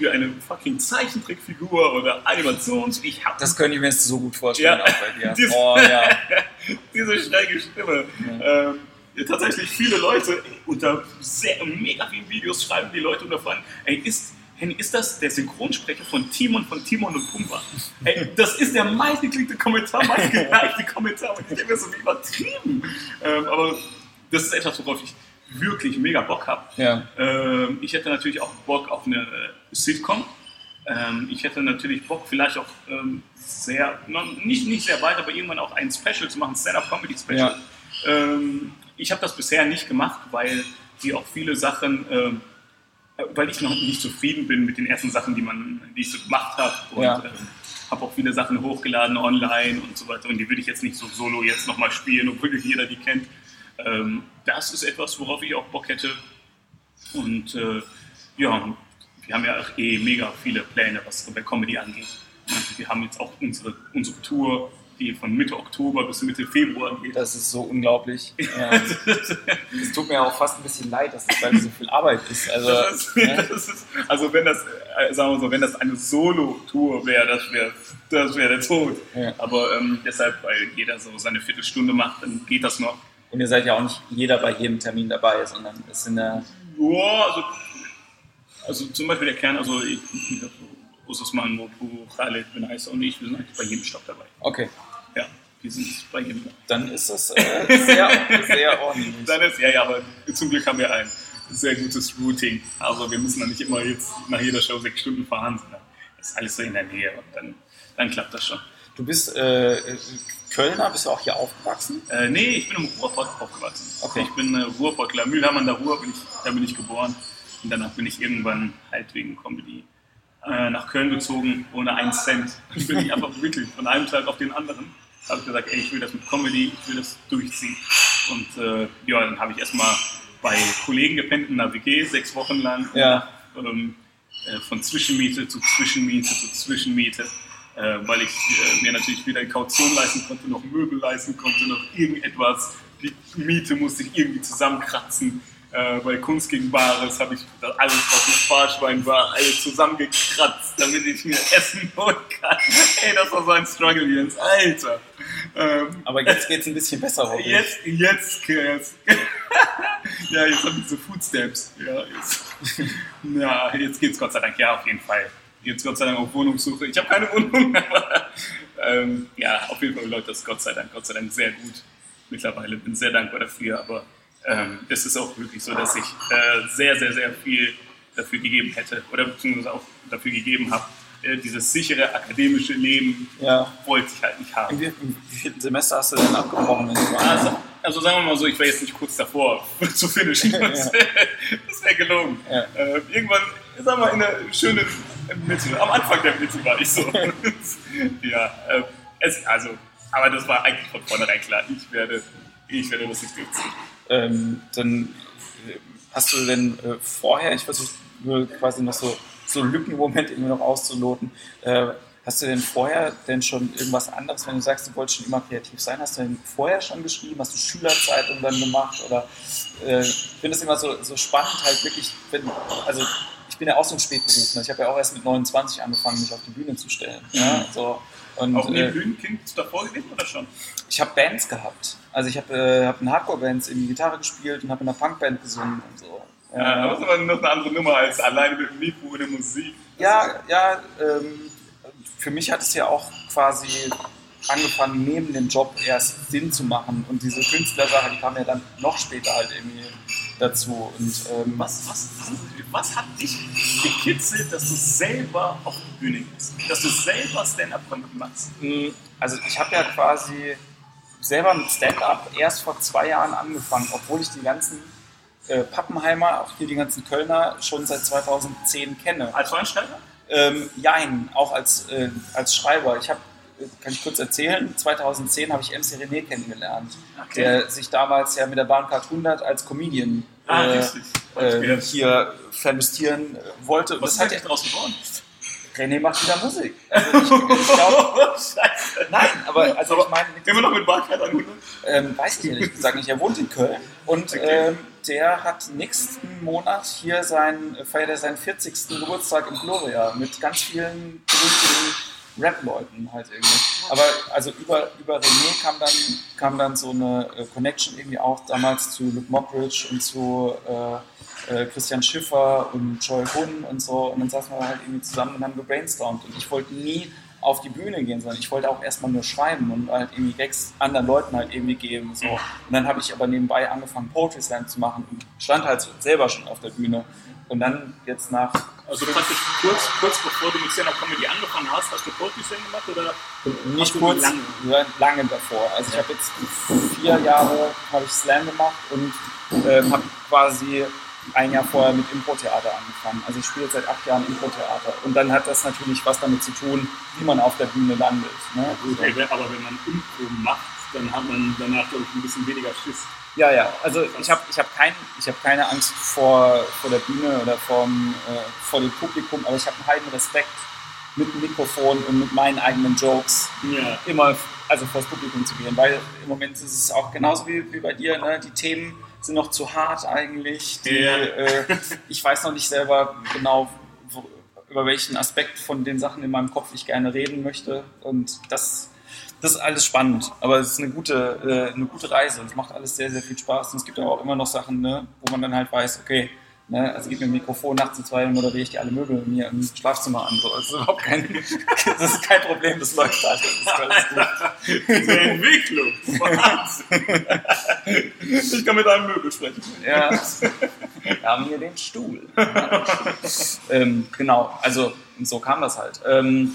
für eine fucking Zeichentrickfigur oder Animations. Ich habe das könnte ich mir jetzt so gut vorstellen Ja. auch bei dir. Dies- Oh ja. diese schräge Stimme. Ähm, ja, tatsächlich viele Leute unter sehr, mega vielen Videos schreiben die Leute unter Fragen, ey, ist, Henny, ist das der Synchronsprecher von Timon von Timon und Pumba? Ey, das ist der meistgeklickte Kommentar, meistgelikte Kommentar und ich denke mir so, wie übertrieben. Ähm, aber das ist etwas, worauf ich wirklich mega Bock habe. Ja. Ähm, ich hätte natürlich auch Bock auf eine äh, Sitcom. Ähm, ich hätte natürlich Bock, vielleicht auch ähm, sehr, nicht, nicht sehr weit, aber irgendwann auch ein Special zu machen, Stand-Up-Comedy-Special. Ähm, ich habe das bisher nicht gemacht, weil die auch viele Sachen, ähm, äh, weil ich noch nicht zufrieden bin mit den ersten Sachen, die, man, die ich so gemacht habe. Und Ja. ähm, habe auch viele Sachen hochgeladen online und so weiter. Und die würde ich jetzt nicht so solo jetzt nochmal spielen, obwohl jeder die kennt. Ähm, das ist etwas, worauf ich auch Bock hätte. Und äh, ja, wir haben ja auch eh mega viele Pläne, was Rebel Comedy angeht. Also wir haben jetzt auch unsere, unsere Tour, die von Mitte Oktober bis Mitte Februar geht. Das ist so unglaublich. Es tut mir auch fast ein bisschen leid, dass das bei mir so viel Arbeit ist. Also, Das ne? das ist, also wenn das, äh, sagen wir so, wenn das eine Solo-Tour wäre, das wäre das wär der Tod. Ja. Aber ähm, deshalb, weil jeder so seine Viertelstunde macht, dann geht das noch. Und ihr seid ja auch nicht jeder bei jedem Termin dabei, sondern es sind ja. Ja, also, also zum Beispiel der Kern, also ich, Usman, Mopu, Khaled, Ben Aissa und ich, wir sind eigentlich bei jedem Stopp dabei. Okay, Ja, wir sind bei jedem. dann ist das äh, sehr, sehr ordentlich. Dann ist, ja, ja, aber zum Glück haben wir ein sehr gutes Routing. Also wir müssen dann nicht immer jetzt nach jeder Show sechs Stunden fahren, sondern das ist alles so in der Nähe und dann, dann klappt das schon. Du bist äh, Kölner, bist du auch hier aufgewachsen? Äh, nee, ich bin im Ruhrpott aufgewachsen. Okay. Ich bin äh, Ruhrpottler, Mühlheim an der Ruhr, bin ich, da bin ich geboren. Und danach bin ich irgendwann halt wegen Comedy äh, nach Köln gezogen, ohne einen Cent. Ich bin nicht einfach wirklich von einem Tag auf den anderen. habe ich gesagt, ey, ich will das mit Comedy, ich will das durchziehen. Und äh, ja, dann habe ich erstmal bei Kollegen gepennt in einer WG, sechs Wochen lang. Ja. Ähm, äh, von Zwischenmiete zu Zwischenmiete zu Zwischenmiete, weil ich äh, mir natürlich weder Kaution leisten konnte, noch Möbel leisten konnte, noch irgendetwas. Die Miete musste ich irgendwie zusammenkratzen. Äh, bei Kunst gegen Bares habe ich alles, was ein Sparschwein war, alles zusammengekratzt, damit ich mir Essen holen kann. Ey, das war so ein Struggle, Jens. Alter. Ähm, Aber jetzt geht es ein bisschen besser, hoffe ich. Jetzt, jetzt, jetzt. ja, jetzt habe ich so Foodstamps. Ja, jetzt, ja, jetzt geht's Gott sei Dank. Ja, auf jeden Fall. Jetzt Gott sei Dank auf Wohnungssuche. Ich habe keine Wohnung, aber ähm, ja, auf jeden Fall läuft das Gott sei Dank, Gott sei Dank sehr gut mittlerweile. Bin sehr dankbar dafür, aber ähm, es ist auch wirklich so, dass ich äh, sehr, sehr, sehr viel dafür gegeben hätte oder beziehungsweise auch dafür gegeben habe. Äh, dieses sichere akademische Leben Ja. wollte ich halt nicht haben. Wie, vielen Semester hast du denn abgebrochen? Also, also sagen wir mal so, ich war jetzt nicht kurz davor zu finishen. Das, wäre gelogen. Ja. Äh, irgendwann, wir mal, in der schönen Mitte, am Anfang der Mitte war ich so. ja, äh, es, also, aber das war eigentlich von vornherein klar. Ich werde, ich werde das nicht durchziehen. ähm, dann äh, hast du denn äh, vorher, ich versuche quasi noch so, so Lückenmomente irgendwie noch auszuloten, äh, Hast du denn vorher denn schon irgendwas anderes, wenn du sagst, du wolltest schon immer kreativ sein, hast du denn vorher schon geschrieben? Hast du Schülerzeitung dann gemacht? Oder äh, ich finde es immer so, so spannend, halt wirklich, wenn, also bin ja auch so ein Spätberufler. Ich habe ja auch erst mit 29 angefangen, mich auf die Bühne zu stellen. Ja, so. Und, auch neben äh, Bühnenkind davor gewesen oder schon? Ich habe Bands gehabt. Also ich habe äh, hab in Hardcore-Bands in Gitarre gespielt und habe in einer Punkband gesungen und so. Ja, ja, das ist aber noch eine andere Nummer als alleine mit dem Mikro und der Musik. Ja, ja, ähm, für mich hat es ja auch quasi angefangen, neben dem Job erst Sinn zu machen. Und diese Künstlersache, die kam ja dann noch später halt irgendwie dazu. Und, ähm, was, was, was hat dich gekitzelt, dass du selber auf die Bühne gehst? Dass du selber Stand-Up-Comedy machst? Hm, also ich habe ja quasi selber mit Stand-Up erst vor zwei Jahren angefangen, obwohl ich die ganzen äh, Pappenheimer, auch hier die ganzen Kölner, schon seit 2010 kenne. Als Veranstalter? Ähm, jein, auch als, äh, als Schreiber. Ich habe, kann ich kurz erzählen, 2010 habe ich MC René kennengelernt, okay. der sich damals ja mit der Bahncard 100 als Comedian ah, äh, äh, hier verlustieren wollte. Was hat er daraus geworden? René macht wieder Musik. Also ich, ich glaube, nein, aber also aber ich meine, immer noch mit Bahncard 100? Ähm, weiß ich ehrlich gesagt nicht. Er wohnt in Köln und okay. ähm, der hat nächsten Monat hier sein, feiert er seinen 40. Geburtstag in Gloria mit ganz vielen berühmten Rap-Leuten halt irgendwie. Aber also über, über René kam dann, kam dann so eine äh, Connection irgendwie auch damals zu Luke Mockridge und zu äh, äh, Christian Schiffer und Joy Hun und so. Und dann saßen wir halt irgendwie zusammen und haben gebrainstormt. Und ich wollte nie auf die Bühne gehen, sondern ich wollte auch erstmal nur schreiben und halt irgendwie Gags anderen Leuten halt irgendwie geben. So. Und dann habe ich aber nebenbei angefangen, Poetry Slam zu machen und stand halt selber schon auf der Bühne. Und dann jetzt nach. Also praktisch kurz, kurz bevor du mit Stand-Up Comedy angefangen hast, hast du Slam gemacht oder? Nicht kurz, lange? lange davor. Also ich habe jetzt vier Jahre habe ich Slam gemacht und äh, habe quasi ein Jahr vorher mit Impro-Theater angefangen. Also ich spiele seit acht Jahren Impro-Theater. Und dann hat das natürlich was damit zu tun, wie man auf der Bühne landet. Ne? Okay, aber wenn man Impro macht, dann hat man danach, glaube ich, ein bisschen weniger Schiss. Ja, ja, also ich habe ich hab kein, hab keine Angst vor, vor der Bühne oder vom, äh, vor dem Publikum, aber ich habe einen heiden Respekt mit dem Mikrofon und mit meinen eigenen Jokes ja. immer also vor das Publikum zu gehen, weil im Moment ist es auch genauso wie, wie bei dir, ne? die Themen sind noch zu hart eigentlich. Die, ja. äh, ich weiß noch nicht selber genau, wo, über welchen Aspekt von den Sachen in meinem Kopf ich gerne reden möchte. Und das, das ist alles spannend. Aber es ist eine gute, äh, eine gute Reise. Es macht alles sehr, sehr viel Spaß. Und es gibt aber auch immer noch Sachen, ne, wo man dann halt weiß, okay, Ne? Also gib mir ein Mikrofon nachts um zwei und moderiere ich dir alle Möbel mir im Schlafzimmer an. So. Das, ist überhaupt kein, das ist kein Problem, das läuft halt. Das ist alles gut. Entwicklung. Wahnsinn. Ich kann mit einem Möbel sprechen. Ja. Wir haben hier den Stuhl. ähm, genau, also so kam das halt. Ähm,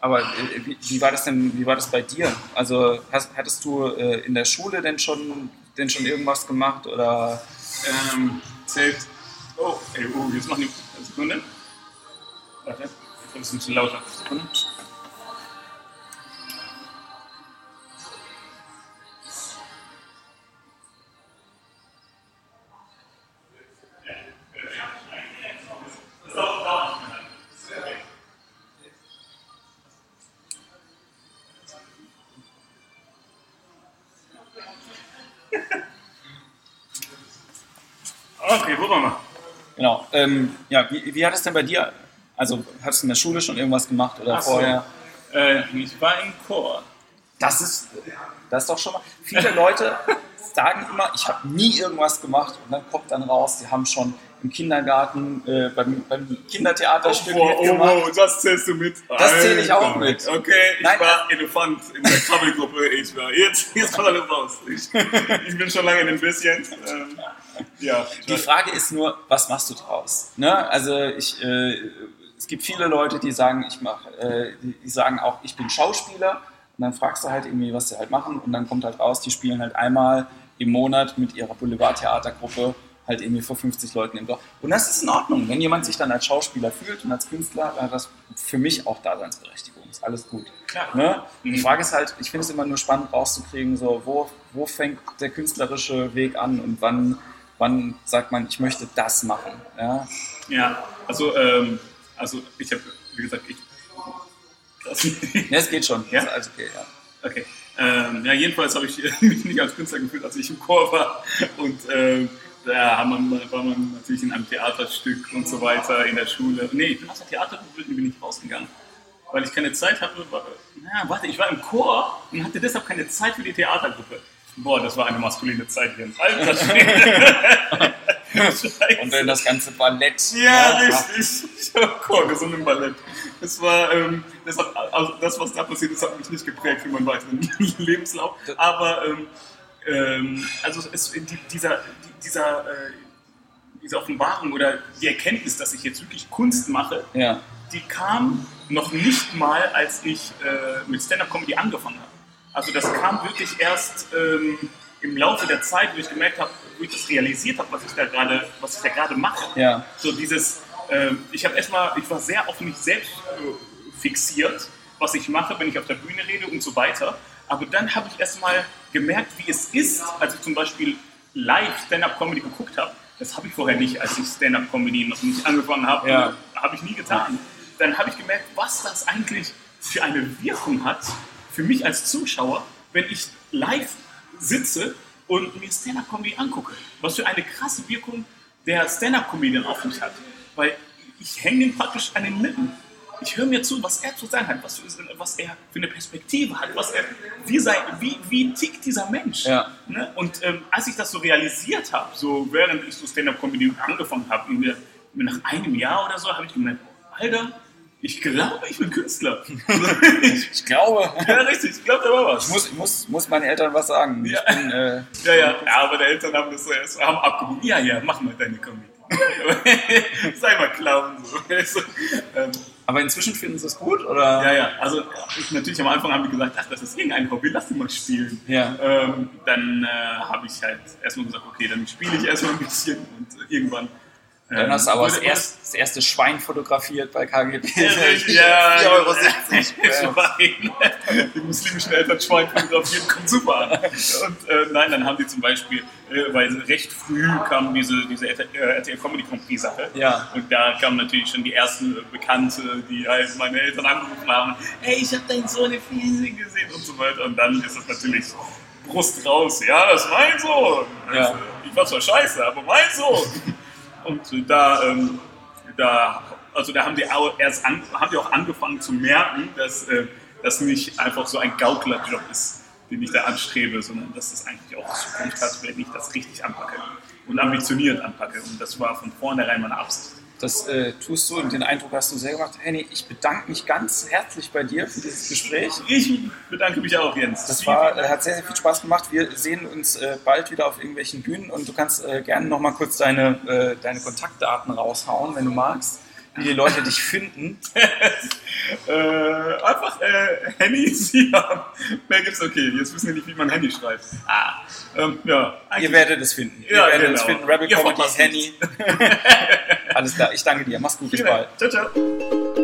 aber äh, wie, wie, war das denn, wie war das bei dir? Also hast, hattest du äh, in der Schule denn schon, denn schon irgendwas gemacht oder? Ähm, zählt Oh, ey, oh, jetzt machen die. Sekunde. Warte, ich glaube, es ist ein bisschen lauter. Sekunde. Genau. Ähm, ja, wie, wie hat es denn bei dir, also hast du in der Schule schon irgendwas gemacht oder Ach vorher? So. Äh, ich war im Chor. Das ist, das ist doch schon mal. Viele Leute sagen immer, ich habe nie irgendwas gemacht und dann kommt dann raus, die haben schon im Kindergarten, äh, beim, beim Kindertheaterstück oh, oh, oh, oh, das zählst du mit. Das zähle ich auch mit. Okay, ich Nein, war Elefant in der Krabbelgruppe. Ich war jetzt, jetzt kommt alles raus. Ich, ich bin schon lange in den bisschen. Ähm, ja, die Frage ist nur, was machst du draus? Ne? Also ich, äh, es gibt viele Leute, die sagen, ich mache, äh, die sagen auch, ich bin Schauspieler. Und dann fragst du halt irgendwie, was sie halt machen. Und dann kommt halt raus, die spielen halt einmal im Monat mit ihrer Boulevardtheatergruppe halt irgendwie vor 50 Leuten im Dorf. Und das ist in Ordnung. Wenn jemand sich dann als Schauspieler fühlt und als Künstler, dann hat das für mich auch Daseinsberechtigung. Ist alles gut. Klar. Ne? Die mhm. Frage ist halt, ich finde es immer nur spannend rauszukriegen, so, wo, wo fängt der künstlerische Weg an und wann wann sagt man, ich möchte das machen? Ja, ja also, ähm, also ich habe, wie gesagt, ich Ja, es geht schon. Ja? Ist alles okay, ja. okay. Ähm, ja, jedenfalls habe ich mich nicht als Künstler gefühlt, als ich im Chor war. Und ähm, da haben man, war man natürlich in einem Theaterstück und so weiter in der Schule. Nee, ich bin aus der Theatergruppe bin ich rausgegangen. Weil ich keine Zeit hatte. War, na, warte, ich war im Chor und hatte deshalb keine Zeit für die Theatergruppe. Boah, das war eine maskuline Zeit hier. Alter Schwede. Und dann das ganze Ballett. Ja, richtig. Ich habe Chor gesungen im Ballett. Das war, ähm, das, hat, also das, was da passiert ist, hat mich nicht geprägt für meinen weiteren Lebenslauf. Aber, ähm, ähm, also es, die, dieser, die, dieser, äh, diese Offenbarung oder die Erkenntnis, dass ich jetzt wirklich Kunst mache, Ja. die kam noch nicht mal, als ich äh, mit Stand-Up-Comedy angefangen habe. Also das kam wirklich erst ähm, im Laufe der Zeit, wo ich gemerkt habe, wo ich das realisiert habe, was ich da gerade, was ich da gerade mache. Ja. So dieses, ähm, ich habe erstmal, ich war sehr auf mich selbst äh, fixiert, was ich mache, wenn ich auf der Bühne rede und so weiter. Aber dann habe ich erstmal gemerkt, wie es ist, als ich zum Beispiel live Stand-Up-Comedy geguckt habe. Das habe ich vorher nicht, als ich Stand-Up-Comedy noch nicht angefangen habe. Ja. Habe ich nie getan. Dann habe ich gemerkt, was das eigentlich für eine Wirkung hat für mich als Zuschauer, wenn ich live sitze und mir Stand-Up-Comedy angucke. Was für eine krasse Wirkung der Stand-Up-Comedian auf mich hat. Weil ich hänge praktisch an den Lippen. Ich höre mir zu, was er zu sagen hat, was, was er für eine Perspektive hat, was er, wie, sei, wie, wie tickt dieser Mensch. Ja. Ne? Und ähm, als ich das so realisiert habe, so während ich so Stand-Up-Comedy angefangen habe, nach einem Jahr oder so, habe ich gemerkt, Alter, ich glaube, ich bin Künstler. Ich glaube, ja, richtig, ich glaube, da war was. ich muss, ich muss, muss meinen Eltern was sagen. Ja. Bin, äh, Ja, ja, ja, aber die Eltern haben das so erst haben abgewogen. Ja, ja, mach mal deine Comedy. Sei mal Clown. So. Ähm, aber inzwischen finden sie es gut, oder? ja, ja, also ich, natürlich am Anfang haben die gesagt, ach, das ist irgendein Hobby, lass die mal spielen. Ja. Ähm, dann äh, habe ich halt erstmal gesagt, okay, dann spiele ich erstmal ein bisschen und äh, irgendwann. Dann ähm, hast du aber das, wurde- erst, das erste Schwein fotografiert bei KGB. Ja, ja, 4,70 Euro. Schwein. Die muslimischen Eltern Schwein fotografieren, kommt super an. Und äh, nein, dann haben die zum Beispiel, äh, weil recht früh kam diese, diese RTL Comedy Grand Prix Sache. Ja. Und da kamen natürlich schon die ersten äh, Bekannte, die halt meine Eltern angerufen haben. Ey, ich habe deinen Sohn im Fernsehen gesehen und so weiter. Und dann ist es natürlich Brust raus. Ja, das ist mein Sohn. Ja. Also, ich war zwar scheiße, aber mein Sohn. Und da, ähm, da, also da haben die auch erst an, haben die auch angefangen zu merken, dass äh, das nicht einfach so ein Gauklerjob ist, den ich da anstrebe, sondern dass das eigentlich auch Zukunft hat, wenn ich das richtig anpacke und ambitioniert anpacke. Und das war von vornherein meine Absicht. Das äh, tust du und den Eindruck hast du sehr gemacht. Henny, ich bedanke mich ganz herzlich bei dir für dieses Gespräch. Ich bedanke mich auch, Jens. Das war, äh, hat sehr, sehr viel Spaß gemacht. Wir sehen uns äh, bald wieder auf irgendwelchen Bühnen und du kannst äh, gerne noch mal kurz deine, äh, deine Kontaktdaten raushauen, wenn du magst, wie die Leute dich finden. äh, einfach äh, Henny Siam. Mehr gibt's okay. Jetzt wissen wir nicht, wie man Henny schreibt. Ah, ähm, ja. Ihr werdet es finden. Ihr Ja, werdet es genau. finden. Rebel Ihr Comedy, Henny. Alles klar, ich danke dir. Mach's gut, bis bald. Ciao, ciao.